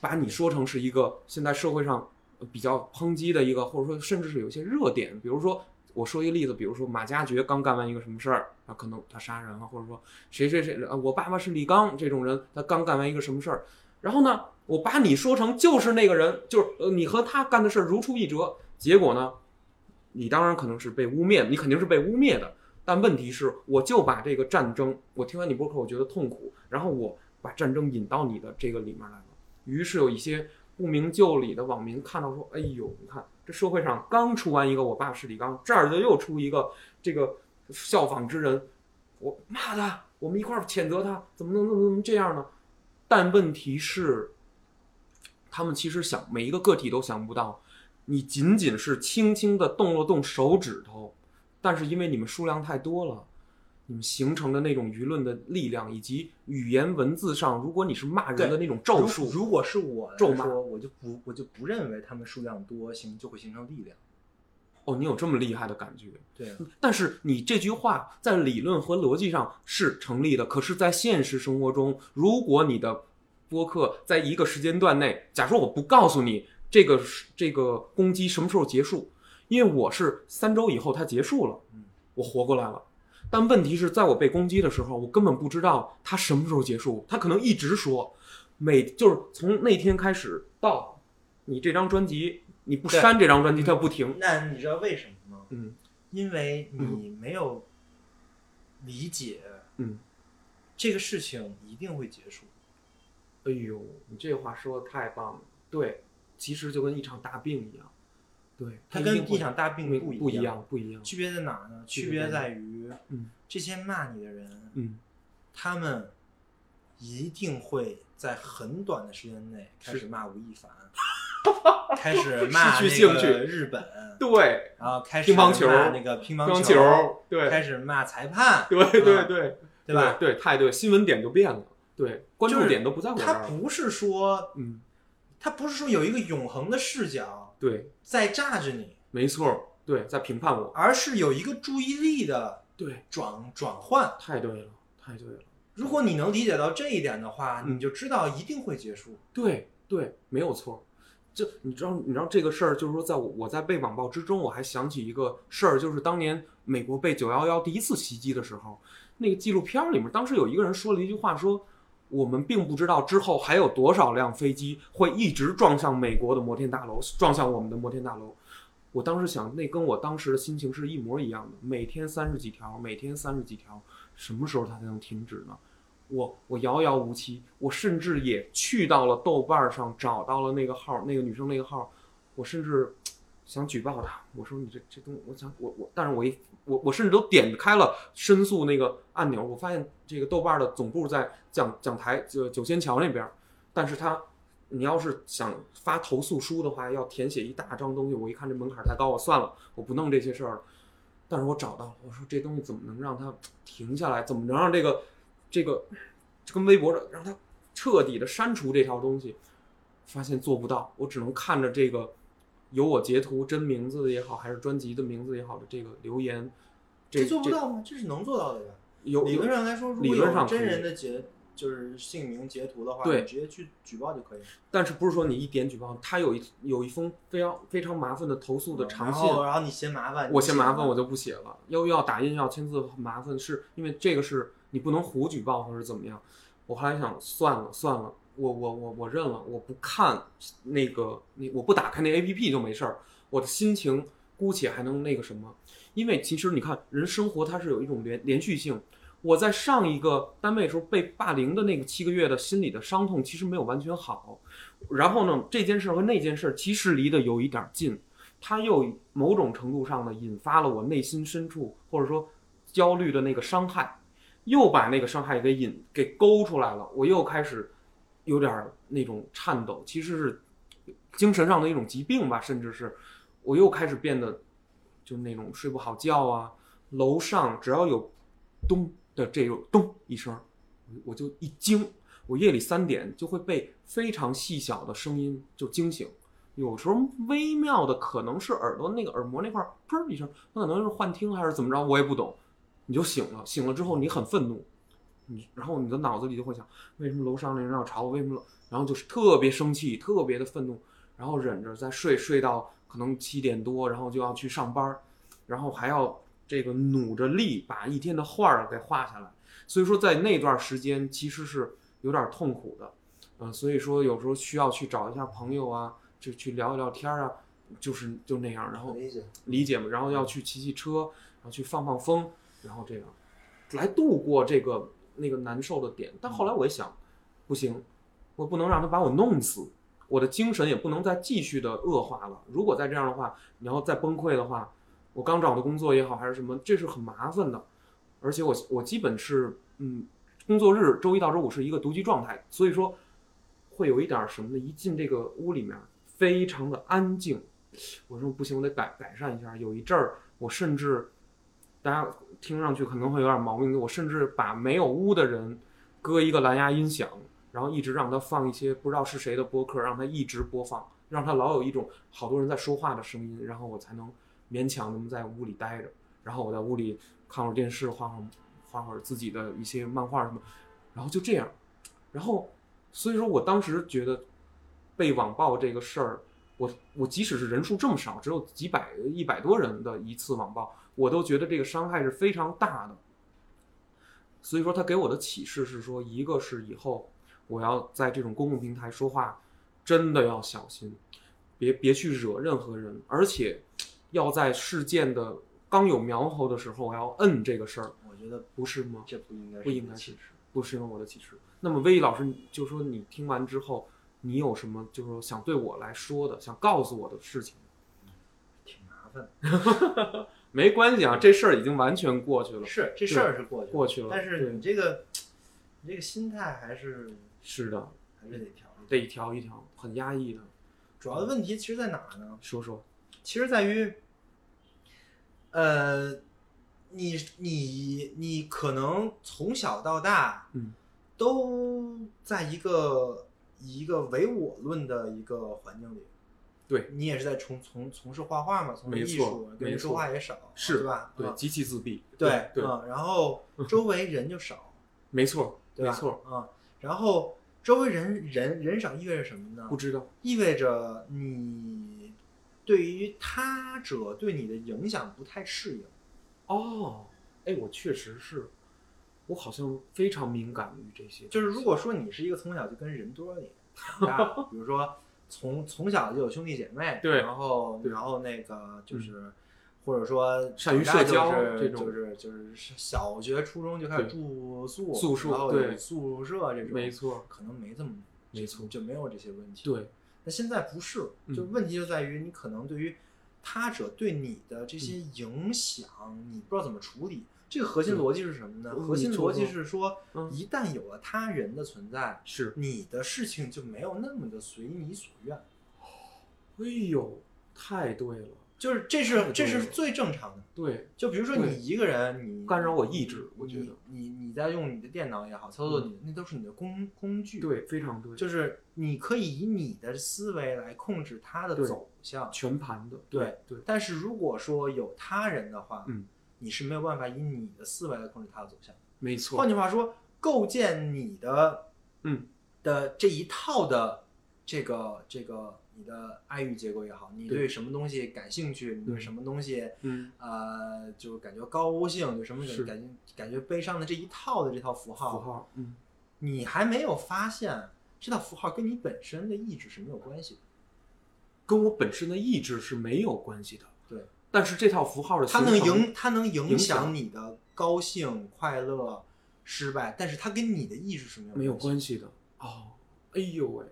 把你说成是一个现在社会上比较抨击的一个，或者说甚至是有些热点，比如说我说一个例子，比如说马加爵刚干完一个什么事儿，啊，可能他杀人了，或者说谁谁谁，啊，我爸爸是李刚这种人，他刚干完一个什么事儿，然后呢，我把你说成就是那个人，就是呃你和他干的事儿如出一辙，结果呢，你当然可能是被污蔑，你肯定是被污蔑的。但问题是，我就把这个战争，我听完你播客，我觉得痛苦，然后我把战争引到你的这个里面来了。于是有一些不明就里的网民看到说：“哎呦，你看这社会上刚出完一个我爸是李刚，这儿就又出一个这个效仿之人，我骂他，我们一块儿谴责他，怎么能怎么能这样呢？”但问题是，他们其实想每一个个体都想不到，你仅仅是轻轻的动了动手指头，但是因为你们数量太多了，你们形成的那种舆论的力量，以及语言文字上，如果你是骂人的那种咒术，如果是我咒骂，我就不我就不认为他们数量多形就会形成力量。哦，你有这么厉害的感觉。对啊，但是你这句话在理论和逻辑上是成立的，可是，在现实生活中，如果你的播客在一个时间段内，假如我不告诉你这个这个攻击什么时候结束，因为我是三周以后它结束了嗯，我活过来了。但问题是在我被攻击的时候，我根本不知道它什么时候结束。他可能一直说，每就是从那天开始到你这张专辑，你不删这张专辑，它不停。那你知道为什么吗？嗯因为你没有理解，嗯，这个事情一定会结束。哎呦，你这话说的太棒了。对，其实就跟一场大病一样。对，它跟一场大病不不一一样，不一样。区别在哪儿呢？区别在在于，嗯这些骂你的人，嗯，他们一定会在很短的时间内开始骂吴亦凡，开始骂失去那兴趣个日本，对，然后开始乒乓球骂那个乒乓球，对，开始骂裁判，对对啊对，对吧？对，太对，新闻点就变了，对，关注点都不在我这他。不是说，嗯，他不是说有一个永恒的视角对，在炸着你，没错，对，在评判我，而是有一个注意力的对，转转换。太对了，太对了，如果你能理解到这一点的话，嗯你就知道一定会结束。对对，没有错。就你知道，你知道这个事儿，就是说，在我我在被网暴之中，我还想起一个事儿，就是当年美国被九幺幺第一次袭击的时候，那个纪录片儿里面，当时有一个人说了一句话，说我们并不知道之后还有多少辆飞机会一直撞向美国的摩天大楼，撞向我们的摩天大楼。我当时想，那跟我当时的心情是一模一样的。每天三十几条，每天三十几条，什么时候它才能停止呢？我我遥遥无期，我甚至也去到了豆瓣上找到了那个号，那个女生那个号，我甚至想举报他。我说你这这东，我想我我，但是我一我我甚至都点开了申诉那个按钮，我发现这个豆瓣的总部在讲讲台就九仙桥那边，但是他你要是想发投诉书的话，要填写一大张东西，我一看这门槛太高，我算了，我不弄这些事儿了。但是我找到了，我说这东西怎么能让它停下来？怎么能让这个这个这跟微博上让它彻底的删除这条东西？发现做不到，我只能看着这个有我截图真名字的也好，还是专辑的名字也好的这个留言，这这做不到吗？这是能做到的呀。有理论上来说，如理果有真论上真人的截就是姓名截图的话，对直接去举报就可以了。但是不是说你一点举报，他有一有一封非常非常麻烦的投诉的长然信，后然后你嫌麻烦，我嫌麻烦我我就不写了，又要打印要签字，很麻烦，是因为这个是你不能胡举报或者怎么样。我后来想算了算了，我我我我认了，我不看那个你我不打开那 A P P 就没事儿，我的心情姑且还能那个什么，因为其实你看人生活它是有一种连连续性。我在上一个单位的时候被霸凌的那个七个月的心理的伤痛其实没有完全好，然后呢这件事儿和那件事儿其实离得有一点儿近，它又某种程度上呢引发了我内心深处或者说焦虑的那个伤害，又把那个伤害给引给勾出来了，我又开始有点儿那种颤抖，其实是精神上的一种疾病吧，甚至是我又开始变得就那种睡不好觉啊，楼上只要有咚的这种咚一声，我就一惊，我夜里三点就会被非常细小的声音就惊醒。有时候微妙的可能是耳朵那个耳膜那块儿砰一声，那可能是幻听还是怎么着，我也不懂。你就醒了，醒了之后你很愤怒，你然后你的脑子里就会想，为什么楼上那人要吵我？为什么？然后就是特别生气，特别的愤怒，然后忍着再睡，睡到可能七点多，然后就要去上班儿，然后还要这个努着力把一天的画儿给画下来。所以说在那段时间其实是有点痛苦的，嗯、所以说有时候需要去找一下朋友啊，就去聊一聊天儿啊，就是就那样，然后理解。理解嘛，然后要去骑骑车，然后去放放风，然后这样来度过这个那个难受的点。但后来我一想，不行，我不能让他把我弄死，我的精神也不能再继续的恶化了。如果再这样的话，你要再崩溃的话，我刚找的工作也好还是什么，这是很麻烦的。而且我我基本是嗯，工作日周一到周五是一个独居状态，所以说会有一点儿什么呢？一进这个屋里面，非常的安静。我说不行，我得改改善一下。有一阵儿，我甚至大家听上去可能会有点毛病，我甚至把没有屋的人搁一个蓝牙音响，然后一直让他放一些不知道是谁的播客，让他一直播放，让他老有一种好多人在说话的声音，然后我才能勉强能在屋里待着。然后我在屋里看会儿电视，画会儿画会儿自己的一些漫画什么，然后就这样。然后所以说我当时觉得被网暴这个事儿。我我即使是人数这么少，只有几百一百多人的一次网暴，我都觉得这个伤害是非常大的。所以说他给我的启示是说，一个是以后我要在这种公共平台说话，真的要小心，别别去惹任何人，而且要在事件的刚有苗头的时候，我要摁这个事儿，我觉得不是吗？这不应该不应该启示。不是我的启示。那么威毅老师，就说你听完之后，你有什么就是说想对我来说的，想告诉我的事情？挺麻烦。没关系啊，这事儿已经完全过去了。是这事儿是过去了过去了但是你这个你这个心态还是是的，还是得调一调。得一调一条，很压抑的。主要的问题其实在哪呢？说说，其实在于，呃，你你你可能从小到大，嗯，都在一个以一个唯我论的一个环境里。对你也是在从从从事画画嘛，从事艺术，跟人没说话也少，是对吧？对，啊极其自闭。对对，嗯，然后 周围人就少，没错，对？没错，啊，然后周围人人人少意味着什么呢？不知道。意味着你对于他者对你的影响不太适应。哦，哎，我确实是，我好像非常敏感于这些。就是如果说你是一个从小就跟人多里长大，比如说从从小就有兄弟姐妹，对然后然后那个就是。或者说善于大社交就是这种就是就是小学、初中就开始住宿，宿舍然后对有宿舍这种，没错，可能没这么没错就没有这些问题。对，那现在不是，嗯就问题就在于你可能对于他者对你的这些影响，你不知道怎么处理。这个核心逻辑是什么呢？嗯核心逻辑是说，嗯。一旦有了他人的存在，是。你的事情就没有那么的随你所愿。哎呦，太对了，就是这是这是最正常的。对，就比如说你一个人，你干扰我意志我你觉得。你你在用你的电脑也好，操作你的那都是你的工工具。，对，非常对，就是你可以以你的思维来控制它的走向。全盘的，对。对，但是如果说有他人的话，嗯，你是没有办法以你的思维来控制它的走向。没错。换，句话说，构建你的嗯。的这一套的这个这个你的爱欲结构也好，你对对什么东西感兴趣，你对嗯。什么东西嗯，呃就感觉高兴，对什么感感觉感觉悲伤的这一套的这套符号，符号，嗯，你还没有发现这套符号跟你本身的意志是没有关系的。跟我本身的意志是没有关系的，对，但是这套符号的它能影它能影影响响你的高兴、快乐、失败，但是它跟你的意志是没有没有关系的，哦，哎呦喂，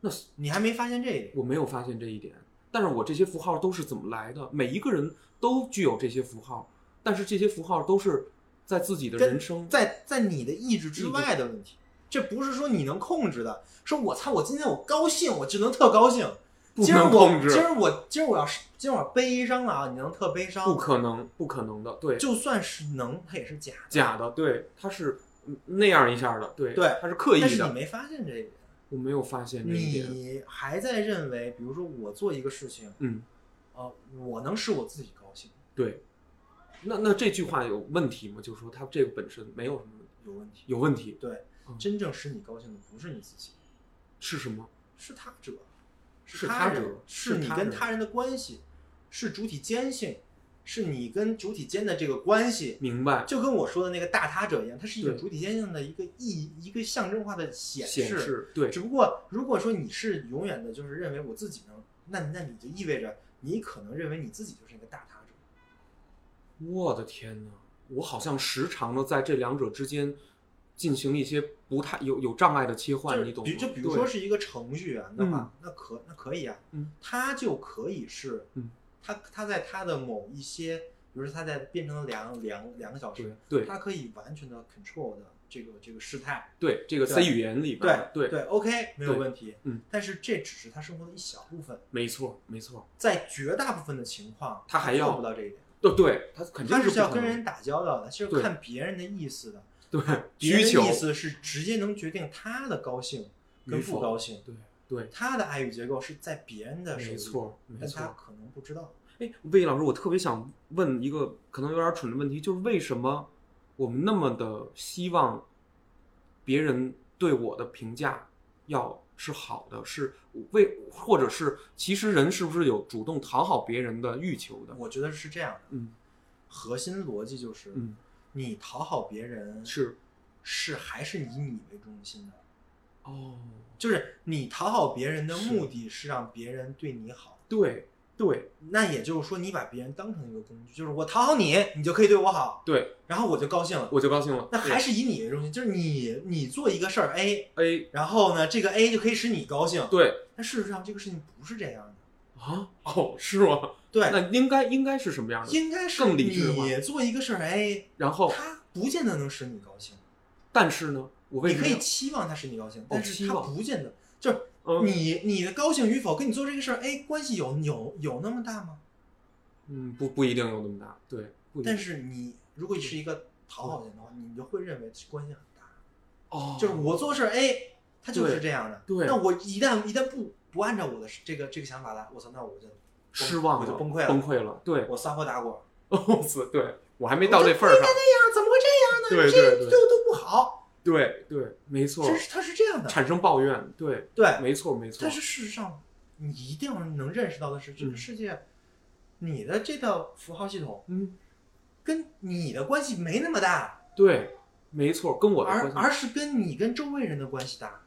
那的。你还没发现这一点。我没有发现这一点，但是我这些符号都是怎么来的？每一个人都具有这些符号，但是这些符号都是在自己的人生，在在你的意志之外的问题，这不是说你能控制的。说我操，我今天我高兴，我就能特高兴。不今儿我能控制今儿我今儿我要是今晚悲伤了啊，你能特悲伤？不可能，不可能的，对，就算是能，它也是假的。假的，对，他是嗯那样一下的，对，对他是刻意但是你的，没发现这一点，我没有发现这一点，你还在认为，比如说我做一个事情，嗯，呃，我能使我自己高兴，对，那那这句话有问题吗？就是说他这个本身没有什么有问题。有问题，对，嗯真正使你高兴的不是你自己，是什么？是他者，是他者是你是他人跟他人的关系，是主体间性，是你跟主体间的这个关系。明白？就跟我说的那个大他者一样，它是一个主体间性的一个意，一个象征化的显显示对只不过如果说你是永远的，就是认为我自己能，那那你就意味着你可能认为你自己就是一个大他者。我的天呐，我好像时常的在这两者之间进行一些不太有有障碍的切换，你懂吗？就比如说是一个程序员的话，那可那可以啊，嗯，它就可以是，嗯，它它在他的某一些，比如说他在变成两两两个小时，对对。它可以完全的 control 的这个这个事态，对这个对 C 语言里边对儿，对。对，OK 没有问题，嗯，但是这只是他生活的一小部分，没错没错，在绝大部分的情况，他他还要做不到这一点，对对，他肯定他是要跟人打交道的，是对看别人的意思的，对。别人需求的意思是直接能决定他的高兴跟不高兴。对对，他的爱与结构是在别人的手里，没错没但他。可能不知道。哎，魏老师，我特别想问一个可能有点蠢的问题，就是为什么我们那么的希望别人对我的评价要是好的，是为或者是其实人是不是有主动讨好别人的欲求的？我觉得是这样的，嗯核心逻辑就是，嗯你讨好别人是是还是以你为中心的？哦，就是你讨好别人的目的是让别人对你好，对对。那也就是说你把别人当成一个工具，就是我讨好你，你就可以对我好，对，然后我就高兴了。我就高兴了。那还是以你为中心，就是你你做一个事儿 A，A 然后呢，这个 A 就可以使你高兴。对。但事实上这个事情不是这样的，啊？哦是吗？对，那应该应该是什么样的？应该是更理智化。你做一个事儿 A，然后？它不见得能使你高兴。但是呢，你可以期望他使你高兴，但是他不见得就是嗯你你的高兴与否跟你做这个事儿哎关系有有有那么大吗？嗯不不一定有那么大，对，不一定但是你如果是一个讨好型的话，你就会认为关系很大。哦就是我做事儿哎，他就是这样的。对那我一旦一旦不不按照我的这个这个想法来，我操，那我就失望了，我就崩溃了，崩溃了，对，我撒泼打滚。哦是，对我还没到这份儿上，这样怎么会这样呢？对这对对都都不好，对对，没错这，是它是这样的。产生抱怨，对，对，没错没错。但，是事实上，你一定要能认识到的是，这个嗯。世界，你的这套符号系统嗯，跟你的关系没那么大，对，没错，跟我的而关系而是跟你跟周围人的关系大。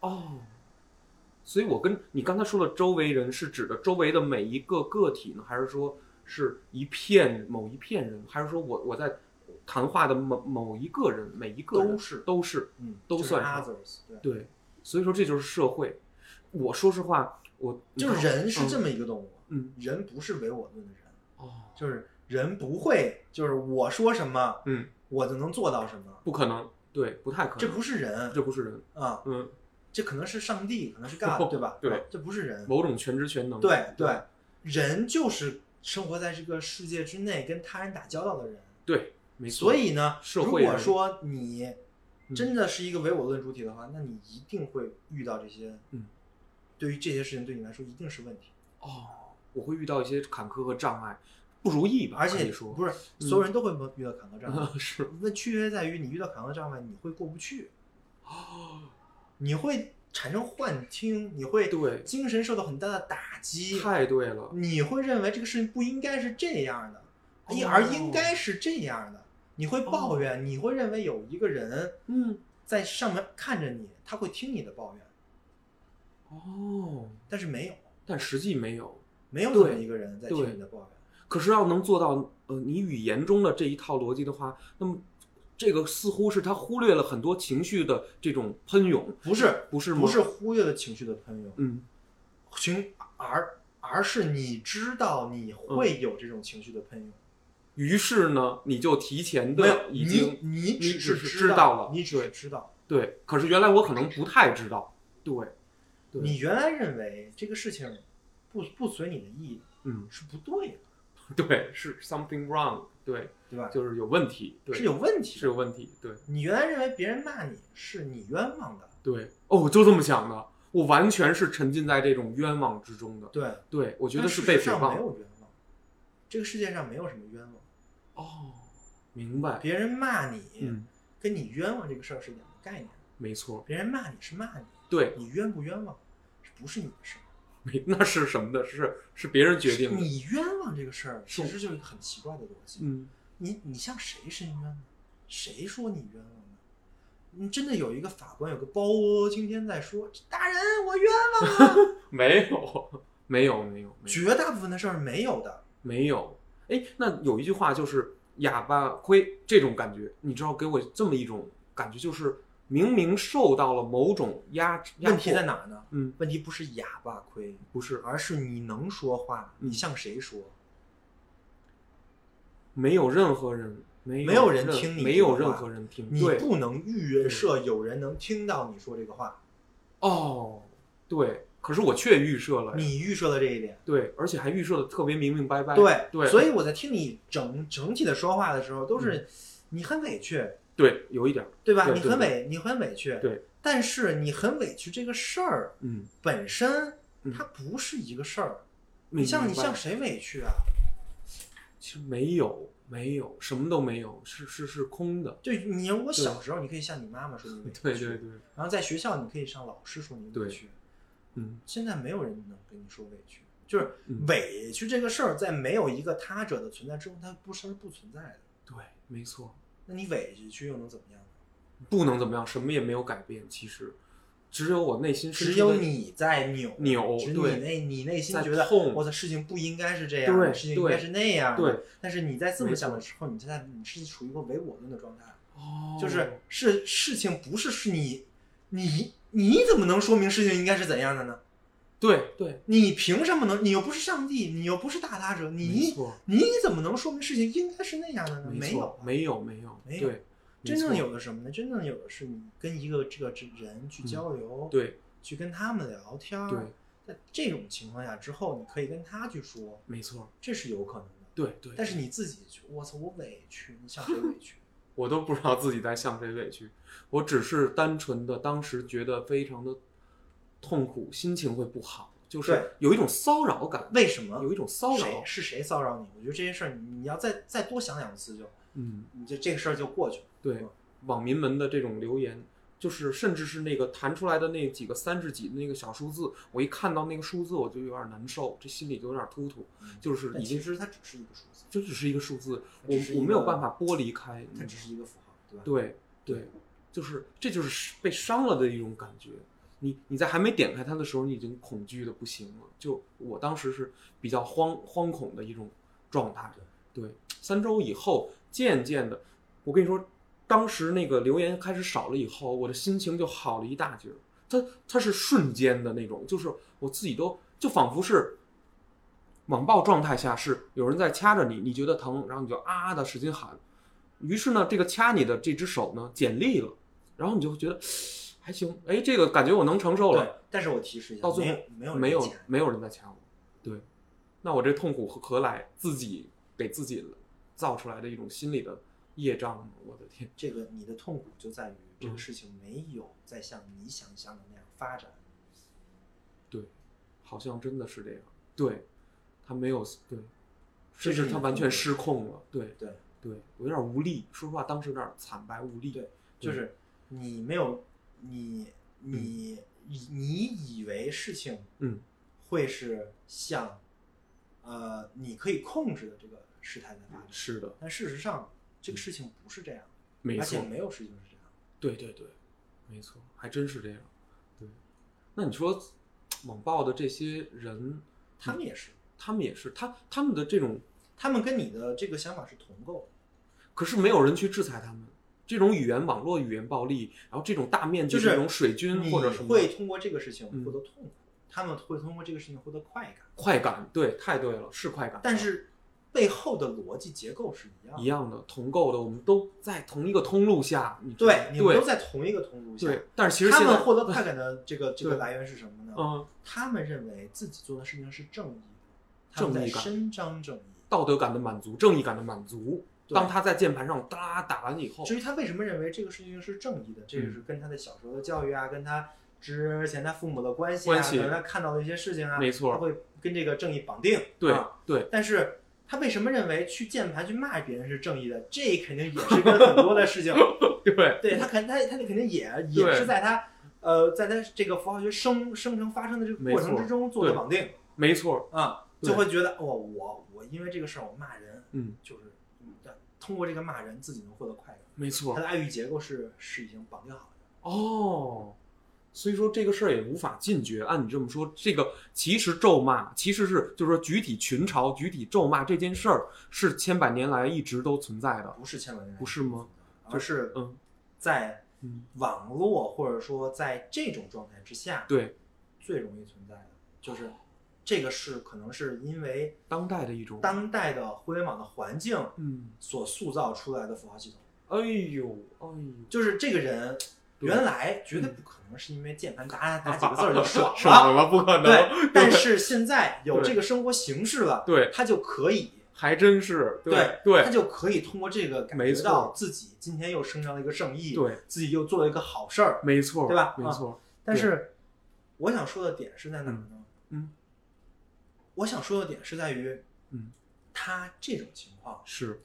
哦，所以我跟你刚才说的周围人是指的周围的每一个个体呢，还是说是一片某一片人，还是说我我在谈话的某某一个人每一个人都是都是嗯，就是都算上 others，对，对，所以说这就是社会。我说实话，我就是人是这么么一个动物，嗯。人不是唯我论的人，哦，就是人不会就是我说什么嗯，我就能做到什么，不可能，对，不太可能，这不是人这不是人，啊，嗯，这可能是上帝，可能是 God，对吧？对啊，这不是人，某种全知全能，对对，人就是生活在这个世界之内，跟他人打交道的人。对，没错，所以呢，如果说你嗯真的是一个唯我论主体的话，那你一定会遇到这些，嗯，对于这些事情对你来说一定是问题，哦，我会遇到一些坎坷和障碍，不如意吧？而且以说不是所有人都会遇到坎坷障碍，是问区别在于你遇到坎坷障碍，你会过不去，哦，你会产生幻听，你会对精神受到很大的打击，太对了，你会认为这个事情不应该是这样的，哦而应该是这样的。你会抱怨，你会认为有一个人嗯，在上面看着你，他会听你的抱怨，哦，但是没有，但实际没有。没有这么一个人在听你的抱怨。可是要能做到呃你语言中的这一套逻辑的话，那么这个似乎是他忽略了很多情绪的这种喷涌，不是，不是？不是，忽略了情绪的喷涌，嗯，情而而是你知道你会有这种情绪的喷涌，于是呢，你就提前的已经你你只知道了你只是知道，对，可是原来我可能不太知道，对，对。你原来认为这个事情不不随你的意嗯，是不对的，对，是 something wrong，对，对吧？就是有问题，对，是有问题。是有问题，对。你原来认为别人骂你是你冤枉的，对，哦，我就这么想的，我完全是沉浸在这种冤枉之中的，对，对我觉得是被诽谤没，有冤枉，这个世界上没有什么冤枉，哦，明白，别人骂你，嗯，跟你冤枉这个事儿是两个概念。没错，别人骂你是骂你，对，你冤不冤枉，不是你的事儿？没那是什么的，是是别人决定的，你冤枉这个事儿，其实就是一个很奇怪的逻辑。嗯，你你向谁申冤呢？谁说你冤枉呢？你真的有一个法官，有个包阿今天在说，大人我冤枉啊！没有，没有，没有，没有。绝大部分的事儿没有的。没有，哎，那有一句话就是“哑巴亏”这种感觉，你知道，给我这么一种感觉，就是明明受到了某种压压问题在哪儿呢？嗯，问题不是哑巴亏，不是，而是你能说话，嗯你向谁说？没有任何人，没有人听你没有任何人听，你，不能预设有人能听到你说这个话，哦，对，可是我却预设了，你预设了这一点。对，而且还预设的特别明明白白，对对，所以我在听你整整体的说话的时候，都是你很委屈，对，有一点儿，对吧？你很委，你很委屈。对。但是你很委屈这个事儿嗯，本身，嗯它不是一个事儿。你向你白向谁委屈啊？其实没有，没有，什么都没有，是是是空的，就你我小时候，你可以向你妈妈说你委屈，对对对，然后在学校，你可以向老师说你委对屈。嗯。现在没有人能跟你说委屈，就是嗯。委屈这个事儿，在没有一个他者的存在之后，它不是不存在的。对，没错，那你委屈又能怎么样呢？不能怎么样，什么也没有改变。其实，只有我内心深只有你在扭扭对你内你内心觉得，痛。我的事情不应该是这样，事情应该是那样。的。对，但是你在这么想的时候，你现在你是处于一个唯我论的状态，哦，就是是事情不是是你你你怎么能说明事情应该是怎样的呢？对对，你凭什么能？你又不是上帝，你又不是大他者，你，你怎么能说明事情应该是那样的呢？没有错，，没有没有没有对，真正有的什么呢？真正有的是你跟一个这个人去交流，，嗯对去跟他们聊天儿，对，在这种情况下之后，你可以跟他去说，没错，这是有可能的。对对。但是你自己去，我操，我委屈，你向谁委屈？我都不知道自己在向谁委屈，我只是单纯的当时觉得非常的痛苦，心情会不好，就是有一种骚扰感，为什么？有一种骚扰，谁是谁骚扰你？我觉得这些事儿，你你要再再多想两次就，嗯，你就这个事儿就过去了。对嗯，网民们的这种留言，就是甚至是那个弹出来的那几个三十几的那个小数字，我一看到那个数字我就有点难受，这心里就有点突突，就是但已经其实它只是一个数字，这只是一个数字，我我没有办法剥离开，它只是一个符号，对吧？对对，就是这就是被伤了的一种感觉。你你在还没点开它的时候，你已经恐惧的不行了。就我当时是比较慌惶恐的一种状态。对，三周以后，渐渐的，我跟你说，当时那个留言开始少了以后，我的心情就好了一大截儿。它它是瞬间的那种，就是我自己都就仿佛是网暴状态下是有人在掐着你，你觉得疼，然后你就啊啊的使劲喊，于是呢，这个掐你的这只手呢减力了，然后你就会觉得还行，哎，这个感觉我能承受了。，但是我提示一下，到最后没有没有没有没有人在掐我，对，那我这痛苦何何来？自己给自己造出来的一种心理的业障呢，我的天，这个你的痛苦就在于这个嗯事情没有再像你想象的那样发展。对，好像真的是这样，对，他没有对，甚至他完全失控了，对。对，对，我有点无力，说实话，当时有点惨白无力，对就是你没有你你你你以为事情嗯会是像呃你可以控制的这个事态在发展，是的，但事实上这个事情不是这样，没错而且，没有事情是这样。对对对，没错，还真是这样。对，那你说网暴的这些人，他们也是，他们也是他他们的这种，他们跟你的这个想法是同构的。可是没有人去制裁他们。这种语言网络语言暴力，然后这种大面积就是这种水军或者什么会通过这个事情嗯获得痛苦，他们会通过这个事情获得快感，快感，对，太对了，是快感。但是背后的逻辑结构是一样的。一样的同构的，我们都在同一个通路下，你对，你们都在同一个通路下。对，但是其实他们获得快感的这个这个 来源是什么呢？嗯，他们认为自己做的事情是正义正义感伸张正义。道德感的满足，正义感的满足。当他在键盘上哒打完以后，至于他为什么认为这个事情是正义的，这个嗯是跟他的小时候的教育啊，跟他之前他父母的关系啊，可能他看到的一些事情啊，没错他会跟这个正义绑定。对啊对但是他为什么认为去键盘去骂别人是正义的？这肯定也是跟很多的事情，对对他肯他他肯定也也是在他呃在他这个符号学生生成发生的这个过程之中做的绑定没错，啊，对就会觉得哦，我我因为这个事儿我骂人，嗯，就是嗯通过这个骂人自己能获得快乐。没错他。的爱欲结构是是已经绑定好的。哦，所以说这个事儿也无法禁绝。按你这么说，这个其实咒骂其实是就是说举体群嘲、举体咒骂这件事儿是千百年来一直都存在的。不是千百年来不是吗？而是嗯在嗯，网络或者说在这种状态之下，对，最容易存在的，就是这个是可能是因为当代的一种，当代的互联网的环境嗯，所塑造出来的符号系统。哎呦，哎呦，就是这个人对原来绝对不可能是因为键盘打 打几个字儿就 爽了，爽了，不可能。对，但是现在有这个生活形式了，对，他就可以还真是，对对他就可以通过这个感觉到自己今天又升上了一个正义，对，自己又做了一个好事儿。没错，对吧？没错，但是我想说的点是在哪儿呢？嗯，我想说的点是在于，嗯，他这种情况是。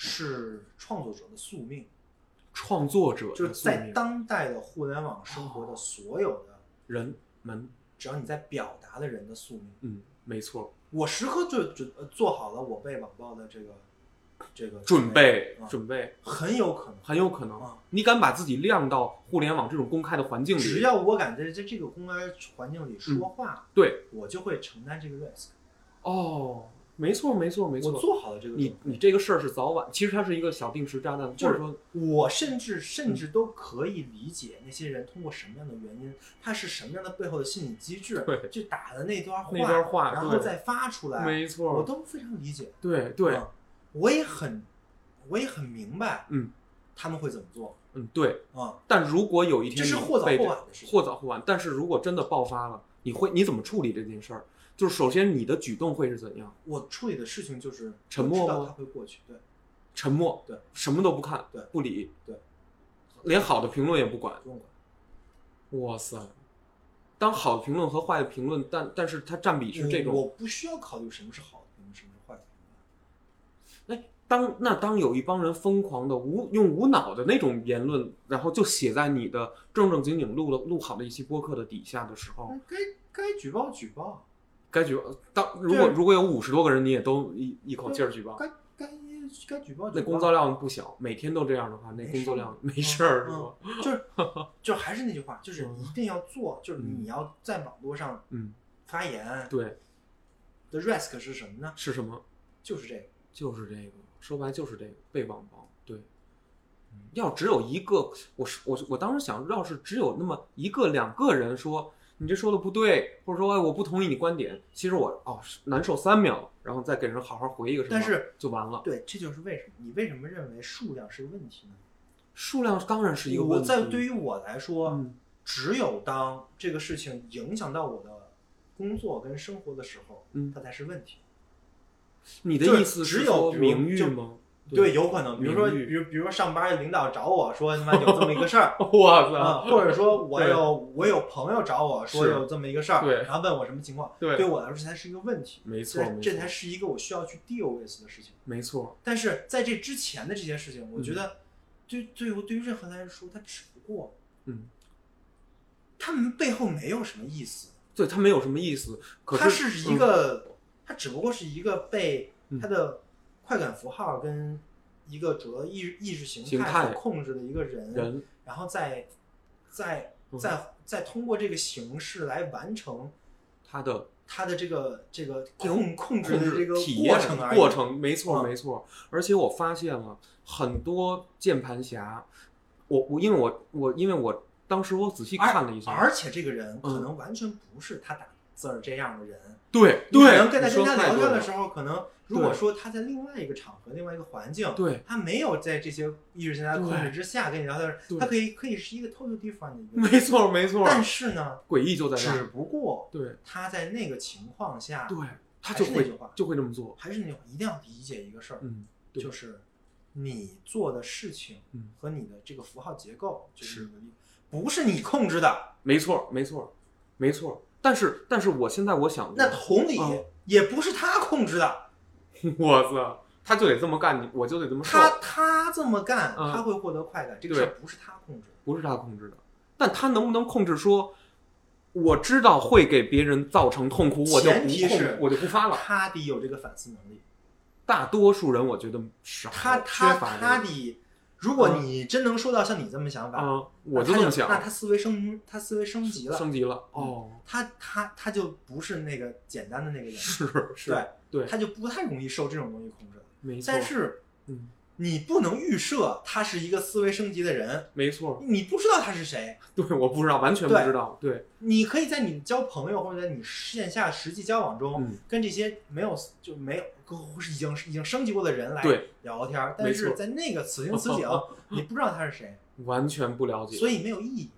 是创作者的宿命，创作者就是在当代的互联网生活的所有的，人们，只要你在表达的人的宿命。嗯，没错，我时刻就就呃做好了我被网暴的这个这个准备啊准备，很有可能很有可能。啊。你敢把自己晾到互联网这种公开的环境里，只要我敢在在这个公开环境里说话，对我就会承担这个 risk。哦，没错没错没错我，做好了这个你，你这个事儿是早晚，其实它是一个小定时炸弹，就是或者说我甚至甚至都可以理解那些人通过什么样的原因，他是什么样的背后的心理机制对，去打的那段话，那段话然后再发出来，没错我，都非常理解。对对嗯我也很，我也很明白，嗯，他们会怎么做嗯对。啊？但如果有一天你这是或早或晚的事情或早或晚，但是如果真的爆发了，你会你怎么处理这件事儿？就是首先你的举动会是怎样？我处理的事情就是沉默吗他会过去，对，沉默，对，什么都不看，对不理，对，连好的评论也不管。不用管。哇塞！当好的评论和坏的评论，但但是它占比是这种，我我不需要考虑什么是好的评论，什么是坏的评论。哎，当那当有一帮人疯狂的无用无脑的那种言论，然后就写在你的正正经经录了录好的一期播客的底下的时候，那该该举报举报，该举报。当如果如果有五十多个人，你也都一一口气儿举报，该该该举报。那工作量不小，每天都这样的话，那工作量没事儿是嗯吧？嗯就是就还是那句话，就是嗯一定要做，就是嗯你要在网络上嗯，发言对，The risk 是什么呢？是什么？就是这个。就是这个，说白了就是这个被网暴。对，要只有一个，我是我我当时想，要是只有那么一个两个人说你这说的不对，或者说哎我不同意你观点，其实我哦难受三秒，然后再给人好好回一个什么，但是就完了。对，这就是为什么你为什么认为数量是个问题呢？数量当然是一个我问题。在对于我来说，嗯只有当这个事情影响到我的工作跟生活的时候，嗯它才是问题。你的意思是只有名誉就吗？对，有可能，比如说，比如比如说上班领导找我说他妈有这么一个事儿，哇啊，塞，或者说我有我有朋友找我说有这么一个事儿，对然后问我什么情况，对对我来说这才是一个问题，没错这这才是一个我需要去 deal with 的事情。没错，但是在这之前的这些事情，我觉嗯。得对对于对于任何人来说，他只不过嗯，他们背后没有什么意思，对他没有什么意思，可它是是一个，他只不过是一个被嗯。它的快感符号跟一个主要意识意识形形态所控制的一个人，人然后再再嗯再再通过这个形式来完成他的他的这个这个控控制的这个过程。过程，没错嗯没错。而且我发现了很多键盘侠，我我因为我我因为我当时我仔细看了一下，而且这个人可嗯能完全不是他打字儿这样的人。对对，能跟他跟他聊天的时候，可能如果说他在另外一个场合、另外一个环境，对。他没有在这些意识形态控制之下跟你聊天对，他可以可以是一个 total different 的一个人。没错没错，但是呢，诡异就在只，不过对。他在那个情况下，对，他还就是会那句话就会这么做，还是那句话，一定要理解一个事儿，嗯，就是你做的事情嗯。和你的这个符号结构，就是。不是你控制的。没错没错没错。但是但是我现在我想，那同理嗯，也不是他控制的。我操，他就得这么干，你我就得这么说，他他这么干，嗯他会获得快感，这个事儿不是他控制。不是他控制的，但他能不能控制说？我知道会给别人造成痛苦，我就不控我就不发了。他得有这个反思能力。大多数人我觉得少，他缺他乏这个他得，如果你真能说到像你这么想法，嗯，我就这么想，那他思维升他思维升级了，升级了哦，他他他就不是那个简单的那个人，是是，对对，他就不太容易受这种东西控制。没错，但是嗯，你不能预设他是一个思维升级的人，没错，你不知道他是谁。对，我不知道，完全不知道，对，你可以在你交朋友或者在你线下实际交往中，嗯，跟这些没有就没有已经已经升级过的人来对聊天儿，但是在那个此情此景，你不知道他是谁，完全不了解，所以没有意义。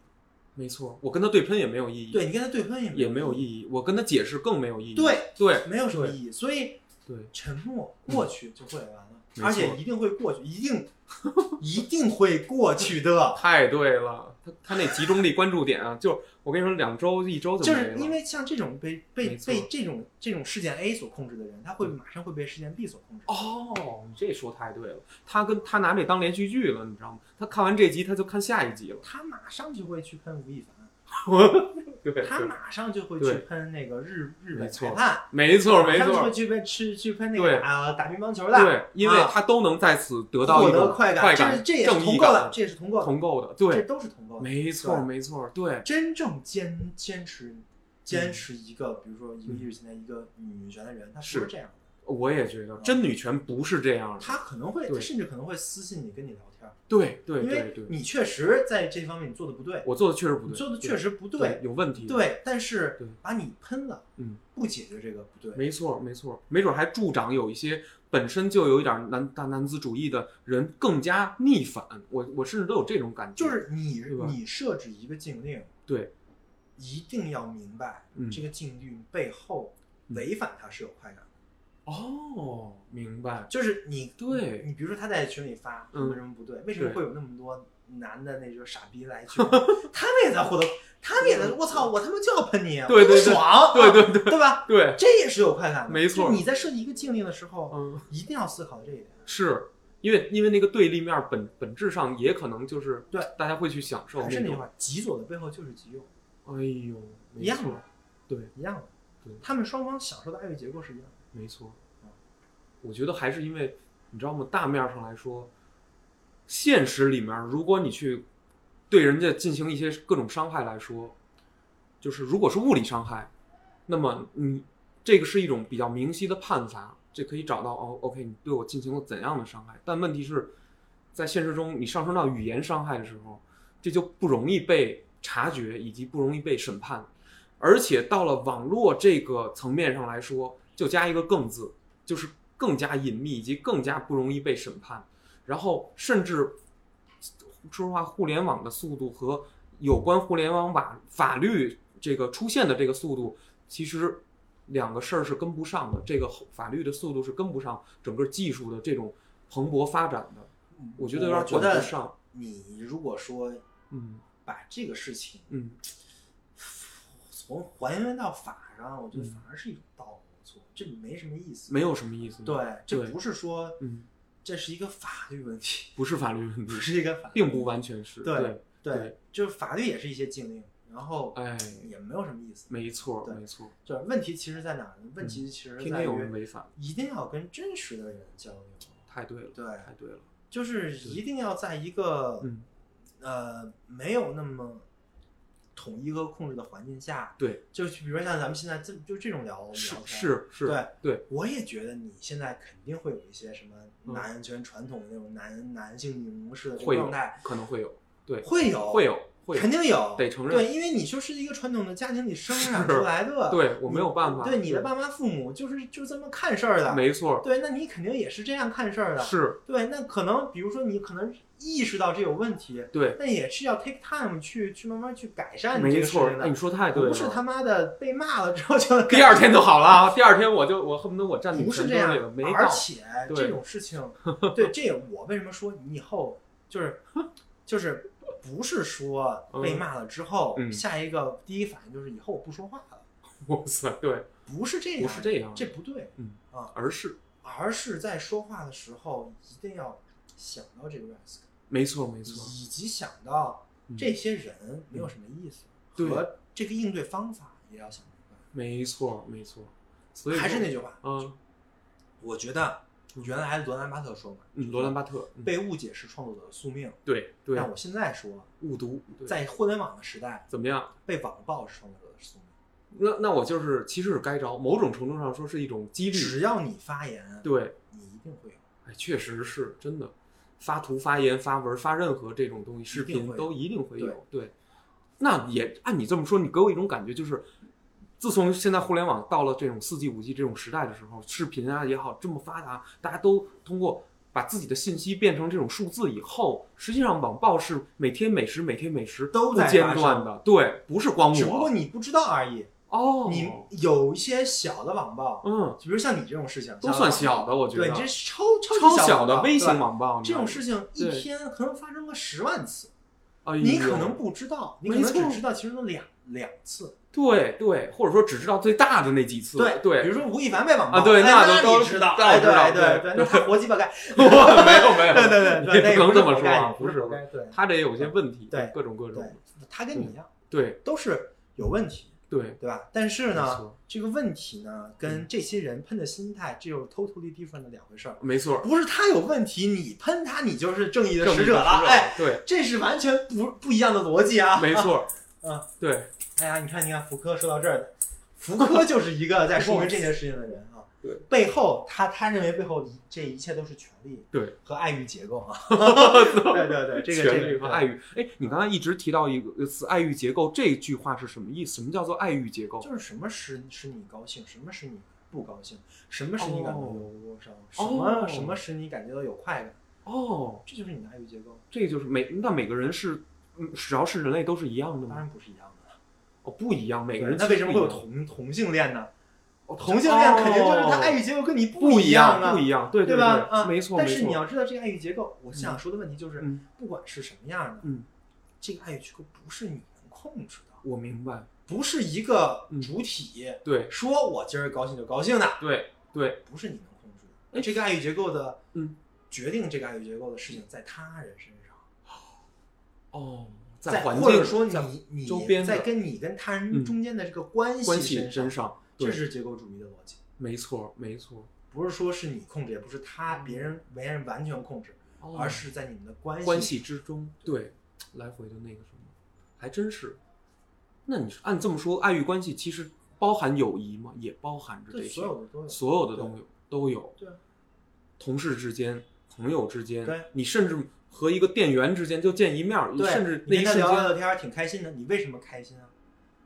没错，我跟他对喷也没有意义，对你跟他对喷也也没有，意义，我跟他解释更没有意义，对，对没有什么意义。所以对，沉默过去就会完而且一定会过去，一定 一定会过去的。太对了，他他那集中力关注点啊，就我跟你说，两周一周就没了，是因为像这种被被被这种这种事件 A 所控制的人，他会马上会被事件 B 所控制。哦，你这说太对了，他跟他拿这当连续剧了，你知道吗？他看完这集他就看下一集了，他马上就会去喷吴亦凡。对对，他马上就会去喷那个日日本裁判，没错没错，他就会，去喷去去喷那个打打乒乓球的，对，因为啊他都能在此得到获一种得快感这是这也是同构的，这也是同构的，同构的，这，都是同构的。没错对没错，对，真正坚坚持坚持一个，比如说一个意识形态、一个女权的人，他不是是这样的。我也觉得真女权不是这样的，他可能会，甚至可能会私信你，跟你聊天。儿，对对因为对对，你确实在这方面你做的不对，我做的确实不对，你做的确实不对。对，有问题，，对，但是把你喷了，嗯，不解决这个不对，没错没错，没准还助长有一些本身就有一点男大男子主义的人更加逆反，我我甚至都有这种感觉，就是你你设置一个禁令，对，一定要明白嗯。这个禁令背后违反它是有快感的。哦，明白，就是你对你比如说他在群里发什嗯么什么不对，为什么会有那么多男的那种傻逼来群？他们也在获得，他们也在，我操，我他妈就要喷你，对对对爽，啊对对对对吧？对，这也是有快感的，没错你在设计一个禁令的时候，嗯，一定要思考这一点。是因为因为那个对立面本本质上也可能就是对大家会去享受还是那句话，极左的背后就是极右，哎呦，没错一样的，对，一样的对。他们双方享受的爱欲结构是一样的。没错，我觉得还是因为你知道吗？大面上来说，现实里面，如果你去对人家进行一些各种伤害来说，就是如果是物理伤害，那么你这个是一种比较明晰的判罚，这可以找到哦，OK，你对我进行了怎样的伤害？但问题是，在现实中，你上升到语言伤害的时候，这就不容易被察觉，以及不容易被审判。而且到了网络这个层面上来说，就加一个“更”字，就是更加隐秘以及更加不容易被审判。然后甚至说实话，互联网的速度和有关互联网法法律这个出现的这个速度，其实两个事儿是跟不上的。这个法律的速度是跟不上整个技术的这种蓬勃发展的。我觉得有点觉得上。你如果说嗯把这个事情嗯，从还原到法上，我觉得嗯反而是一种道德错，这没什么意思。没有什么意思。对，这不是说嗯，这是一个法律问题，不是法律问题不，是一个法律，并不完全是。对对，就是法律也是一些禁令，然后哎，也没有什么意思。没错对没错，就是问题其实在哪儿呢？问题其实在于违法，一定要跟真实的人交流，太对了，对太对了。就是一定要在一个嗯，呃没有那么统一和控制的环境下，对，就比如说像咱们现在这就这种聊是聊天是是，对对，我也觉得你现在肯定会有一些什么嗯男权传统的那种男男性凝视的这种状态，可能会有，对，会有会有会肯，定有，得承认。对，因为你就是一个传统的家庭里生出来的，对我你没有办法对你的爸妈父母就是就这么看事儿的，没错，对，那你肯定也是这样看事儿的，是，对，那可能比如说你可能意识到这有问题，对，但也是要 take time 去去慢慢去改善你这没错，个事情的哎，你，说太对了，不是他妈的被骂了之后就第二天就好了啊，第二天我就我恨不得我站你不是这样而，且这种事情，对，这我为什么说你以后就是就 是不是说被骂了之后，嗯。下一个第一反应就是以后我不说话了，哇塞，对，不是这样，不是这样这不对，嗯啊，而是而是在说话的时候一定要想到这个 risk，没错没错，以及想到嗯。这些人没有什么意思，对和这个应对方法也要想明白。没错没错，所以还是那句话，嗯。我觉得原来罗兰巴特说嘛，嗯，罗兰巴特，嗯。被误解是创作者的宿命，对对，但我现在说，误读，在互联网的时代，怎么样？被网暴是创作者的宿命。那那我就是其实是该着，某种程度上说是一种激励，只要你发言，对，你一定会有。哎，确实是真的，发图、发言、发文、发任何这种东西，视频都一定会有。对，那也按你这么说，你给我一种感觉，就是自从现在互联网到了这种四 G、五 G 这种时代的时候，视频啊也好这么发达，大家都通过把自己的信息变成这种数字以后，实际上网暴是每天每时、每天每时都不间在发生断的。对，不是光只不过你不知道而已。哦，你有一些小的网暴，嗯比如像你这种事情，都算小的，我觉得对，你这是超超级小小的微型网暴。这种事情一天可能发生个十万次，你可能不知道，你可能只知道其中的两两次。对对，或者说只知道最大的那几次，对对，比如说吴亦凡被网暴，啊对哎那那都知道，都哎，知道对对对那他活鸡巴该，我没有没有，对对 对，不能这么说啊，不是他这也有些问题，对各种各种，他跟你一样，对，都是有问题，对，对吧？但是呢，这个问题呢，跟这些人喷的心态，这又 totally different 的两回事儿。没错，不是他有问题，你喷他，你就是正义的使者了。的哎，对，这是完全不不一样的逻辑啊。没错，嗯，对，哎呀，你看，你看，福柯说到这儿，福柯就是一个在说明这件事情的人啊。对，背后他他认为背后这一切都是权力对，和爱欲结构啊。对对对，这个权这个力和爱欲。哎，你刚才一直提到一个词“爱欲结构”，这句话是什么意思？什么叫做爱欲结构？就是什么使使你高兴，什么使你不高兴，什么使你感到哦忧伤，什么、哦什么使你感觉到有快感，哦，这就是你的爱欲结构。这就是每那每个人是，嗯，只要是人类都是一样的吗？当然不是一样的。哦，不一样，每个人那为什么会有同同性恋呢？哦同性恋肯定就是他爱欲结构跟你不一样啊，不一样，对对对吧？啊，没错，但是没错。你要知道这个爱欲结构，我想说的问题就是，嗯。不管是什么样的，嗯，这个爱欲结构不是你能控制的，我明白，不是一个嗯。主体对。说我今儿高兴就高兴的，对对，不是你能控制的。这个爱欲结构的，嗯，决定这个爱欲结构的事情在他人身上，哦，在环境或者说你你周边在跟你跟他人嗯中间的这个关关系系身身上，这，是结构主义的逻辑。没错没错，不是说是你控制，也不是他别人别人完全控制，哦而是在你们的关系关系之中，对，来回的那个什么，还真是。那你按这么说，爱欲关系其实包含友谊吗？也包含着这对些，所有的都有。所有的都有都有。对，同事之间、朋友之间，对你甚至和一个店员之间就见一面甚至跟他一瞬间，聊聊天儿挺开心的，你为什么开心啊？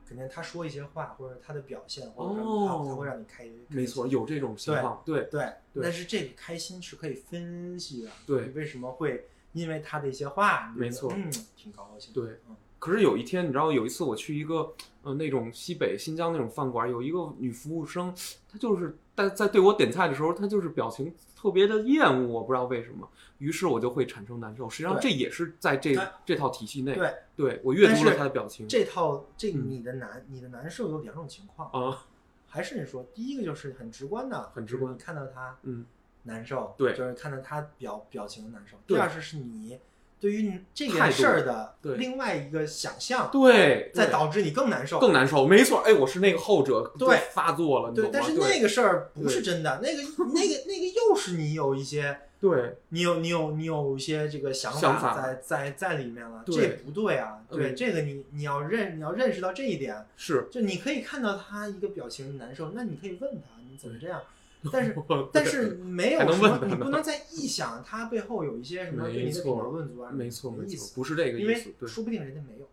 肯定他说一些话，或者他的表现，或者什么，哦他他会让你开。没错，有这种情况，对对，对但是这个开心是可以分析的。对你为什么会因为他的一些话，没错嗯，挺高兴。对嗯。可是有一天，你知道，有一次我去一个呃那种西北新疆那种饭馆，有一个女服务生，她就是在在对我点菜的时候，他就是表情特别的厌恶，我不知道为什么，于是我就会产生难受。实际上这也是在这这套体系内，对，对我阅读了他的表情这套这嗯你的难，你的难受有两种情况，啊，还是你说第一个就是很直观的，很直观你看到他嗯，难受，对就是看到他表表情难受。第二是是你对于这件事儿的另外一个想象，对，对再导致你更难受。更难受，没错，哎，我是那个后者，对发作了，对，但是那个事儿不是真的，那个那个那个又是你有一些，对你有你有你有一些这个想想法在在在里面了，这不对啊。对，嗯这个你你要认你要认识到这一点，是，就你可以看到他一个表情难受，那你可以问他你怎么这样，但是但是没有什么，问你不能再臆想他背后有一些什么对你的品没错头论足啊，没错没错，不是这个意思，对。说不定人家没有。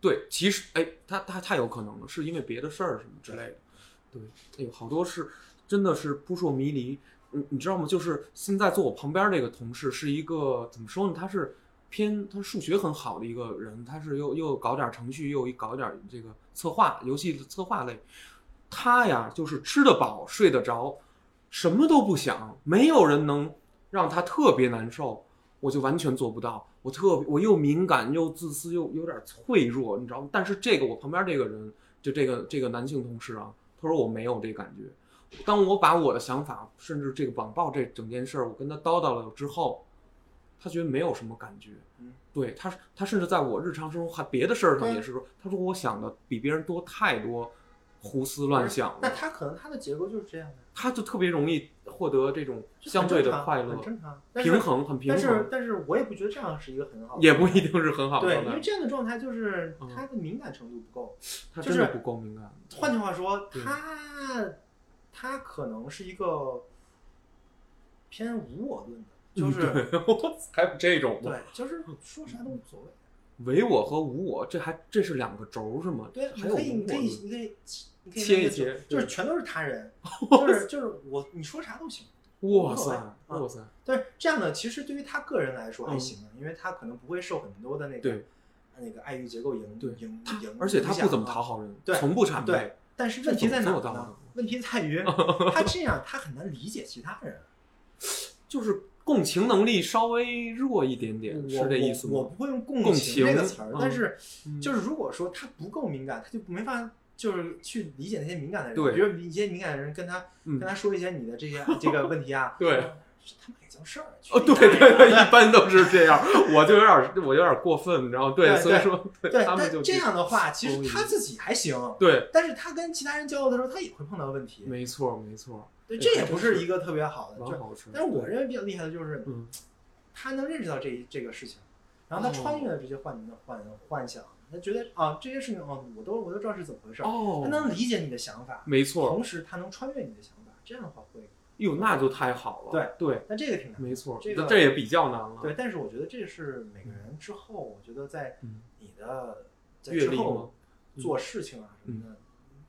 对，其实哎，他他太有可能了，是因为别的事儿什么之类的。对，哎呦，好多是真的是扑朔迷离。你你知道吗？就是现在坐我旁边这个同事是一个怎么说呢？他是偏他数学很好的一个人，他是又又搞点程序，又搞点这个策划，游戏策划类。他呀，就是吃得饱，睡得着，什么都不想，没有人能让他特别难受。我就完全做不到，我特别我又敏感又自私又有点脆弱，你知道吗？但是这个我旁边这个人，就这个这个男性同事啊，他说我没有这感觉。当我把我的想法，甚至这个网暴这整件事儿，我跟他叨叨了之后，他觉得没有什么感觉。嗯，对他，他甚至在我日常生活还别的事儿上也是说，他说我想的比别人多太多，胡思乱想。那他可能他的结构就是这样的，他就特别容易获得这种相对的快乐很，正常，平衡很平衡但是，但是我也不觉得这样是一个很好的，也不一定是很好的对。因为这样的状态就是嗯他的敏感程度不够。他真的就是不够敏感。换句话说，他他可能是一个偏无我论的，就 是嗯还有这种吗对，就是说啥都无所谓。唯我和无我，这还这是两个轴是吗？对，你还有你可以，你可以，你可以切一切就是全都是他人，就是就是我，你说啥都行。哇塞，哇塞，但是这样呢其实对于他个人来说还嗯行，因为他可能不会受很多的那个那个爱欲结构影对影影，而且他不怎么讨好人，对从不谄媚对。但是问题在哪儿呢？问题在于 他这样，他很难理解其他人。就是共情能力稍微弱一点点，是这意思吗？我我不会用共共情这个词儿，但是嗯。就是如果说他不够敏感，他就没法就是去理解那些敏感的人。对。比如一些敏感的人跟他嗯。跟他说一些你的这些这个问题啊，对，这他妈也叫事儿。哦，对对对，一般都是这样，我就有点儿我有点儿过分，你知道吗？对，所以说对，他们就但这样的话，其实他自己还行，对，但是他跟其他人交流的时候，他也会碰到问题。没错没错，对，对这也不是一个特别好的。但是我认为比较厉害的就是，嗯，他能认识到这这个事情，然后他哦穿越了这些幻幻幻想，他觉得啊这些事情哦，我都我都知道是怎么回事，哦他，能理解你的想法，没错，同时他能穿越你的想法，这样的话会，哟，那就太好了。对对，但这个挺难。没错，这个这也比较难了。对，但是我觉得这是每个人之后，我觉得在嗯你的在阅历吗之后嗯做事情啊什么的，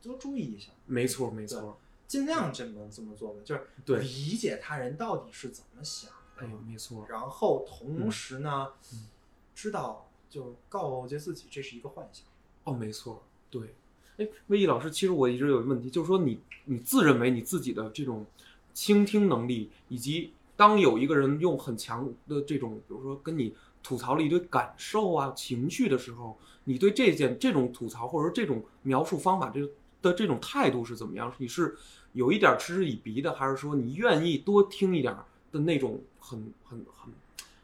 都注意一下，没错没错，尽量这么这么做吧，就是对理解他人到底是怎么想的哎，呦，没错，然后同时呢嗯，知道就告诫自己这是一个幻想。哦，没错，对。哎，魏毅老师，其实我一直有一个问题，就是说你你自认为你自己的这种倾听能力，以及当有一个人用很强的这种，比如说跟你吐槽了一堆感受啊、情绪的时候，你对这件这种吐槽或者说这种描述方法这的这种态度是怎么样？你是有一点嗤之以鼻的，还是说你愿意多听一点的那种很很很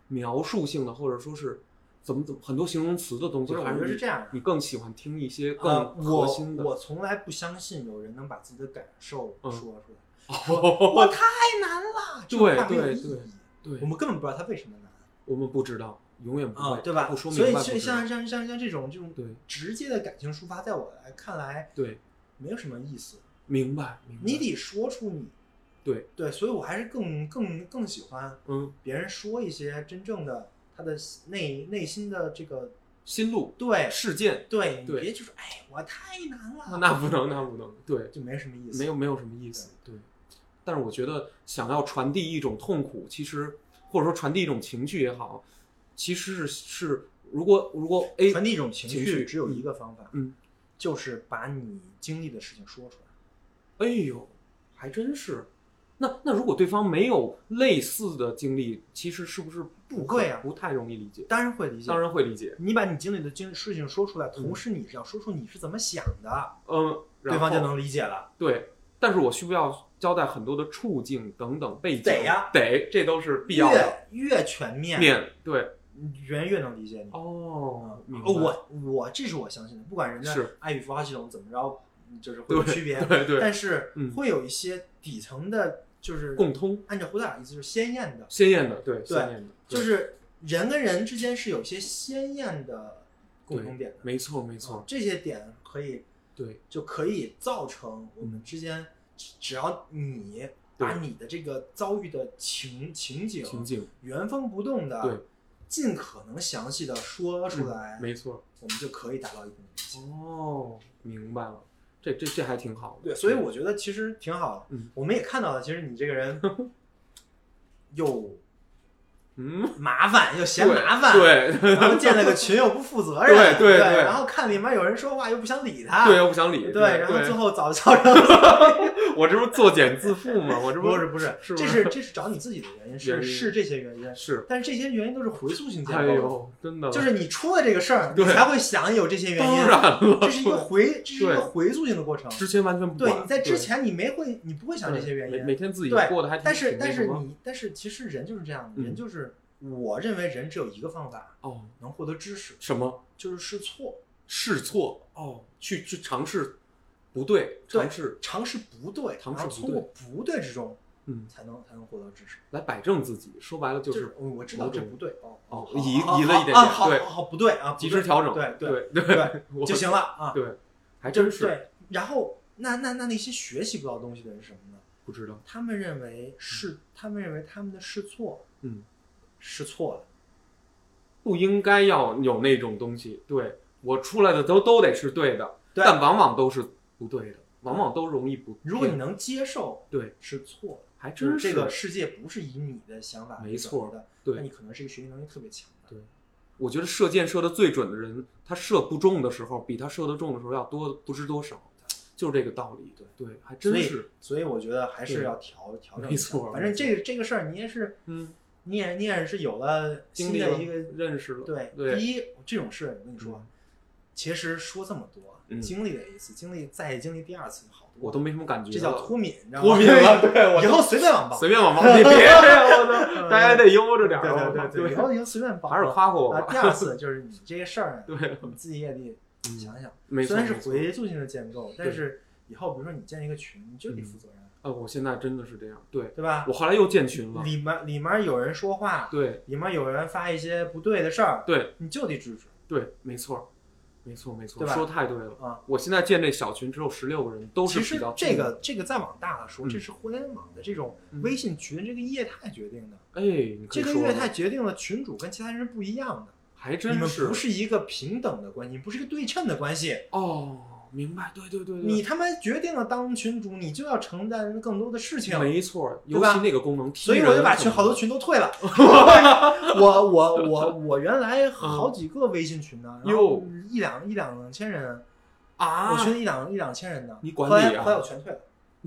描述性的，或者说是怎么怎么很多形容词的东西？还是是这样的。你更喜欢听一些呃，更核我心的？我从来不相信有人能把自己的感受嗯说出来。哦我太难了，这对对对对。我，们根本不知道他为什么难我们不知道，永远不会，啊，对吧？不说所以明白不知道。像像像像像这种这种对。直接的感情抒发，在我来看来对，没有什么意思。明白明白。你得说出你。对。对，所以我还是更更更喜欢嗯，别人说一些真正的他的内内心的这个心路对。事件，对，你别就是哎我太难了，那不能那不能，对，就没什么意思。没有没有什么意思，对。但是我觉得想要传递一种痛苦，其实或者说传递一种情绪也好，其实是是如果如果 A 传递一种情情绪绪只有一个方法，嗯，就是把你经历的事情说出来。哎呦，还真是。那那如果对方没有类似的经历，其实是不是不可会啊不太容易理解？当然会理解，当然会理解。你把你经历的经事情说出来，同时你是要说出你是怎么想的，嗯，对方就能理解了。对。但是我需不需要交代很多的处境等等背景？得呀得，这都是必要的。越越全面，面对人越能理解你。哦，明白呃我我这是我相信的，不管人是的爱与孵化系统怎么着，就是会有区别，对对但是嗯会有一些底层的，就是共通按照胡大的意思就是鲜艳的，鲜艳的，对鲜艳的，对就是人跟人之间是有一些鲜艳的共同点的，没错没啊错，这些点可以对就可以造成我们之间，只只要你把你的这个遭遇的情情景原封不动的，对，尽可能详细的说出来，嗯没错。我们就可以达到一定的。哦，明白了，这这这还挺好的。对，所以我觉得其实挺好的。嗯我们也看到了，其实你这个人 又嗯，麻烦又嫌麻烦，，对。然后建了个群又不负责任，对对然后看里面有人说话又不想理他，对，又不想理。对，然后最后早造成我这不是作茧自缚吗？我这不不是不是，这是这是找你自己的原因，是因。是这些原因，是，但是这些原因都是回溯性建构，哎呦，真的。就是你出了这个事儿，你才会想有这些原因，当然了，这是一个回，这是一个回溯性的过程。之前完全不管。对你在之前你没会，你不会想这些原因，每天自己对过得还挺但是但是你但是其实人就是这样人就是我认为人只有一个方法哦能获得知识，什么就是试错，试错哦，去去尝试不对，尝试尝试不对，尝试不然后从我不对之中，嗯才能才能获得知识。来摆正自己。说白了就就是我我知道这不对哦哦好移好移了一点啊点对好好好不对啊，及时调整。对对对对就行了啊，对，还真是对。然后那那那那些学习不到东西的人是什么呢？不知道。他们认为是，他们认为他们的试错嗯，是错的，不应该要有那种东西。对我出来的都都得是对的，对但往往都是不对的，往往都容易不。如果你能接受对，是错的，还真就是这个世界不是以你的想法没错的，对那你可能是一个学习能力特别强的。对我觉得射箭射的最准的人，他射不中的时候，比他射得中的时候要多不知多少，就是这个道理。对对，还真所以是。所以我觉得还是要调调整一下。没错反正这个这个事儿你也是，嗯，你也你也是有了新的一个认识了，对。对，第一，这种事我跟你说，其实说这么多，嗯经历了一次，经历再经历第二次就，好多我都没什么感觉了，这叫脱敏，你知道吗？脱敏了，对，我以后随便网暴，随便网暴，你别呀，我操，大家得悠着点对儿，对对对，以后以后随便报，还是夸夸我啊。吧，第二次就是你这些事儿，对，你自己也得嗯想想。虽然是回溯性的建构，但是以后比如说你建一个群，你就得负责任，呃，我现在真的是这样，对对吧我？后来又建群了，里面里面有人说话，对里面有人发一些不对的事儿，对你就得制止对，没错，没错没错，说太对了。啊。我现在建这小群只有十六个人，都是其实比较这个这个再往大了说，嗯这是互联网的这种嗯微信群这个业态决定的。哎，这个业态决定了群主跟其他人是不一样的，还你们真是不是一个平等的关系，不是一个对称的关系。哦，明白，对对对对，你他妈决定了当群主，你就要承担更多的事情。没错，尤其那个功能，所以我就把群好多群都退了。我我我我原来好几个微信群呢，然后一两一两千人，啊，我群一两一两千人呢。你管理啊后来我全退了，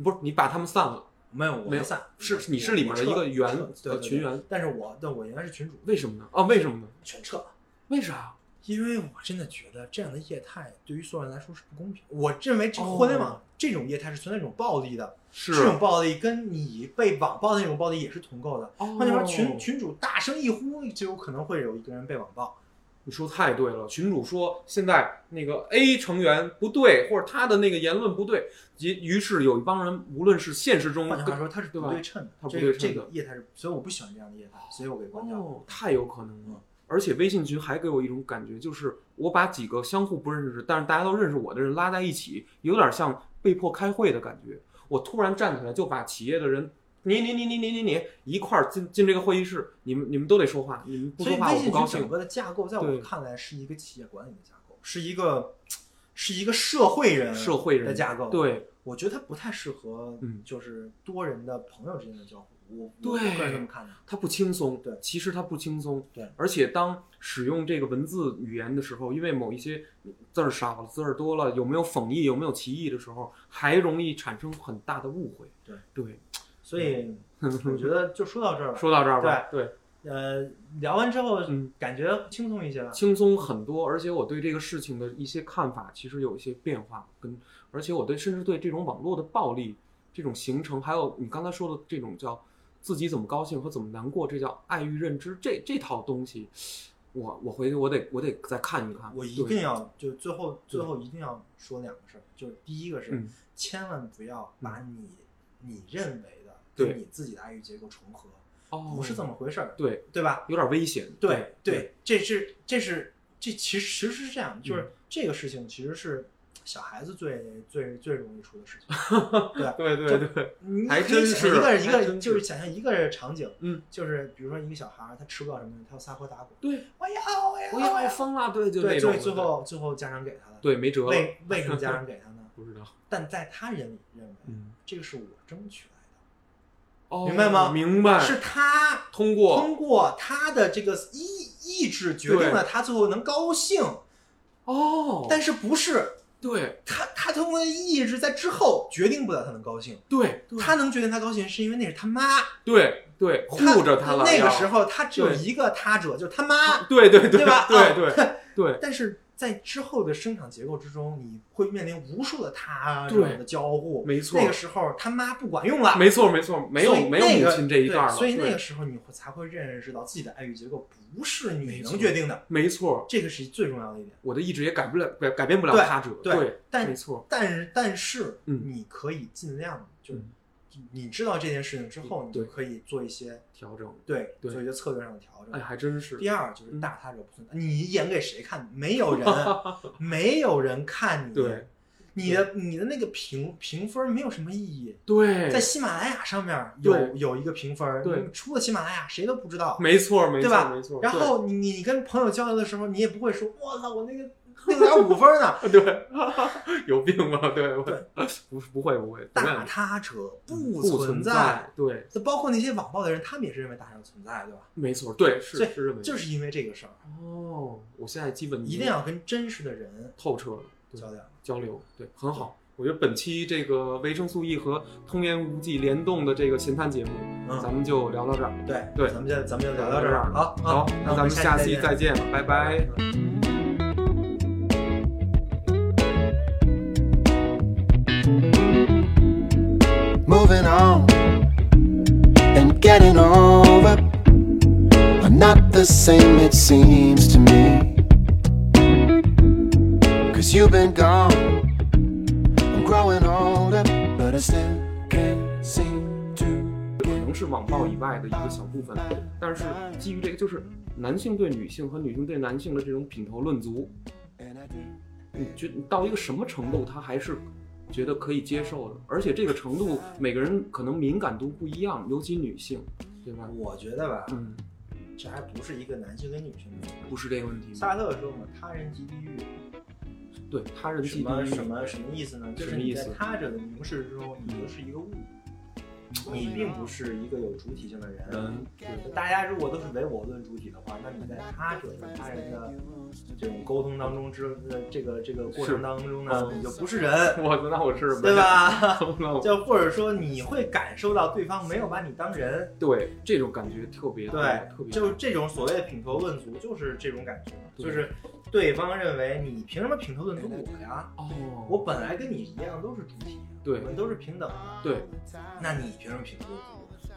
不是你把他们散了，没有我没有散，是你是里面的一个员对群员，但是我但我原来是群主，为什么呢？啊，为什么呢？全撤了。为啥？因为我真的觉得这样的业态对于所有人来说是不公平。我认为这个哦互联网这种业态是存在一种暴力的，是这种暴力跟你被网暴的那种暴力也是同构的。哦换句话说，群群主大声一呼，就有可能会有一个人被网暴。你说太对了，群主说现在那个 A 成员不对，或者他的那个言论不对，于于是有一帮人，无论是现实中换句话说，他是对不对称的，它不这对称的这个业态是，所以我不喜欢这样的业态，所以我给关掉了。哦，太有可能嗯了。而且微信群还给我一种感觉，就是我把几个相互不认识，但是大家都认识我的人拉在一起，有点像被迫开会的感觉。我突然站起来就把企业的人，你你你你你你你一块儿进进这个会议室，你们你们都得说话，你们不说话我不高微信群整。个的架构，在我对看来是一个企业管理的架构，是一个是一个社会人社会人的架构。，对，我觉得它不太适合嗯，就是多人的朋友之间的交互。我我对我个人这么看的。它不轻松，对其实它不轻松，对，而且当使用这个文字语言的时候，因为某一些字儿少了、字儿多了，有没有讽意、有没有歧义的时候，还容易产生很大的误会。对对，所以我觉得就说到这儿吧。说到这儿吧，对，呃，聊完之后嗯，感觉轻松一些了。轻松很多，而且我对这个事情的一些看法其实有一些变化，跟而且我对甚至对这种网络的暴力这种形成，还有你刚才说的这种叫自己怎么高兴和怎么难过，这叫爱欲认知这这套东西，我我回去我得我得再看一看，我一定要就最后最后一定要说两个事儿，就是第一个是嗯千万不要把你你认为的对跟你自己的爱欲结构重合，哦不是这么回事儿，对，对吧？有点危险，对对对，这是这是这其实其实是这样，嗯就是这个事情其实是小孩子最最最容易出的事情。对对对对，你还可以真是一个一个就是想象一个场景，嗯，就是比如说一个小孩他吃不到什么东西，他要撒泼打滚，对，我要我要我要要疯了，对，就对，最最后最后家长给他的，对没辙了，为为什么家长 给他呢？不知道，但在他人里认为嗯，这个是我争取来哦，明白吗明白，是他通过通过他的这个意意志决定了他最后能高兴，哦，但是不是对。他他通过意志在之后决定不了他能高兴，对他能决定他高兴是因为那是他妈对对护着他了，那个时候他只有一个他者，就是他妈，对对对吧？对啊对对。但是在之后的生产结构之中，你会面临无数的他对者的交互。没错那个时候他妈不管用了，没错没错，没有没有母那个亲这一段了，对所以那个时候你会才会认识到自己的爱欲结构不是你能决定的，没错，这个是最重要的一点。我的意志也改不了改改变不了他者，对对，但没错，但是但是嗯你可以尽量就嗯你知道这件事情之后，你就可以做一些调整，对对做一些策略上的调整哎，。还真是，第二就是嗯大他者不存在，你演给谁看？没有人，没有人看你。对，你的你的那个评评分没有什么意义。对，在喜马拉雅上面有有一个评分，对你出了喜马拉雅谁都不知道，没错没错对吧没错，然后你你跟朋友交流的时候，你也不会说，我操，我那个 六点五分呢。对对有病吧？对，不不会不会，不大会他者不不存在，，对，就包括那些网暴的人，他们也是认为大他者存在，对吧？没错，对，是是认为就是因为这个事儿，哦，我现在基本一定要跟真实的人透彻交流。交流，对，很好。我觉得本期这个维生素 E 和通言无忌联动的这个闲谈节目，嗯咱们就聊到这儿。对对咱们就咱们就聊到这儿。好，好，那咱们下期期再见，拜拜。见。Fighting over are not the same, it seems to me. Cause you've been gone, I'm growing older, but I still can't seem to 可能是网暴以外的一个小部分，但是基于这个，就是男性对女性和女性对男性的这种品头论足.你觉到一个什么程度，他还是觉得可以接受的，而且这个程度每个人可能敏感度不一样，尤其女性，对吧？我觉得吧，嗯，这还不是一个男性跟女性的问题。不是这个问题。萨特说嘛，他人即地狱，对他人什即地狱么什么什么意思呢？就是你在他者的凝视之中，你就是一个物，你并不是一个有主体性的人。人，大家如果都是唯我论主体的话，那你在他者跟他人的这种沟通当中之呃这个这个过程当中呢，你就不是人，我那我是对？吧？那我就或者说你会感受到对方没有把你当人，对这种感觉特别对特，别就是这种所谓的品头论足，就是这种感觉，就是对方认为你凭什么品头论足我呀？哦，我本来跟你一样都是主体，对我们都是平等的，对，那你凭什么平等？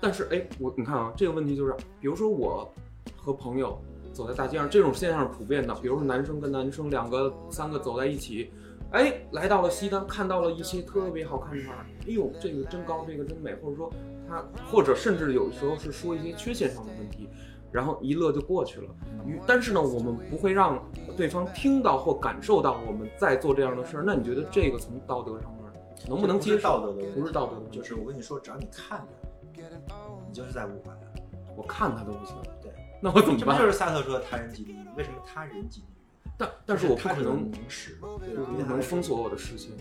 但是哎，我你看啊，这个问题就是，比如说我和朋友走在大街上，这种现象是普遍的。比如说男生跟男生两个、三个走在一起，哎，来到了西单，看到了一些特别好看的花儿，哎呦，这个真高，这个真美，或者说他，或者甚至有时候是说一些缺陷上的问题，然后一乐就过去了。但是呢，我们不会让对方听到或感受到我们在做这样的事儿。那你觉得这个从道德上面能不能接受？道德的？不是道德的，就是我跟你说，只要你看着，你就是在物化他。我看他都不行。对，那我怎么办这不就？是萨特说的他人即地狱？为什么他人即地狱？但但是我不可能凝视，对我不能封锁我的视线，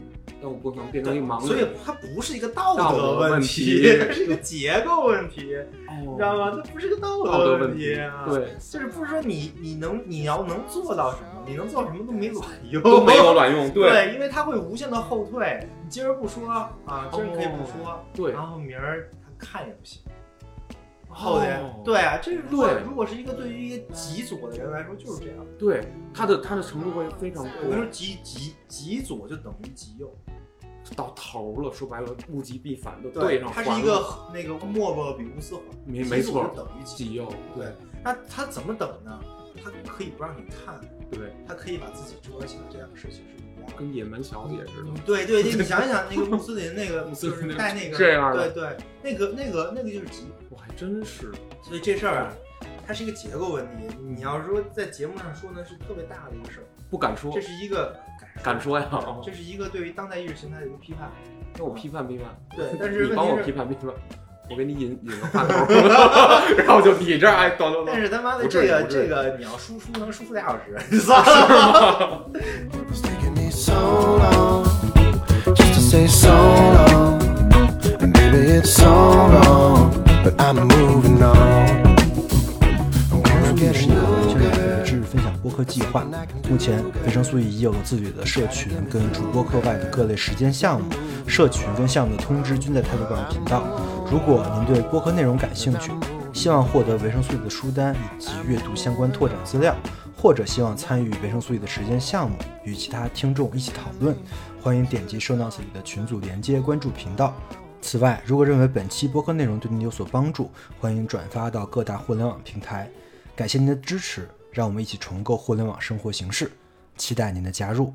但我不可能变成一个盲人。所以它不是一个道道德问问题，它是一个结构问题，哦你知道吗？它不是个道道德问问题啊。，对，就是不是说你你能你要能做到什么，你能做到什么都没卵用，都没有卵用。对对，因为它会无限的后退。你今儿不说啊，今儿可以不说，对然后明儿他看也不行。后天、哦对啊，这如果对如果是一个对于一个极左的人来说就是这样。对，他的他的程度会非常我跟你说，极极极左就等于极右，到头了。说白了，物极必反，都对，上。它是一个那个莫不比乌斯环，没没错等于极极右，对，那他怎么等呢？他可以不让你看，对，他可以把自己遮起来，这两个事情是。跟野蛮小姐似的。对对对，你想想那个 穆斯林那个，穆斯林就是戴那个这样的对对，那个那个那个就是极，我还真是，所以这事儿啊，它是一个结构问题。你要是说在节目上说呢，是特别大的一个事儿，不敢说这，是一个敢说呀。这是一个对于当代意识形态的一个批判。那我批判批判，对，但 是你帮我批判批判，我给你引引个话头，然后就你这儿哎，咚咚咚。但是他妈的这个这个你要输出能输出俩小时，你算了。It's taking me so long just to say so long. And baby, it's so wrong, but I'm moving on. I'm gonna 素 a 是一个年轻人 girl. 的知识分享播客计划。目前，维生素 E 已有了自己的社群跟主播课外的各类实践项目，社群跟项目的通知均在泰国馆频道。如果您对播客内容感兴趣，希望获得维生素 E 的书单以及阅读相关拓展资料，或者希望参与维生素 E 的实践项目，与其他听众一起讨论，欢迎点击 show notes 里的群组连接关注频道。此外，如果认为本期播客内容对您有所帮助，欢迎转发到各大互联网平台。感谢您的支持，让我们一起重构互联网生活形式，期待您的加入。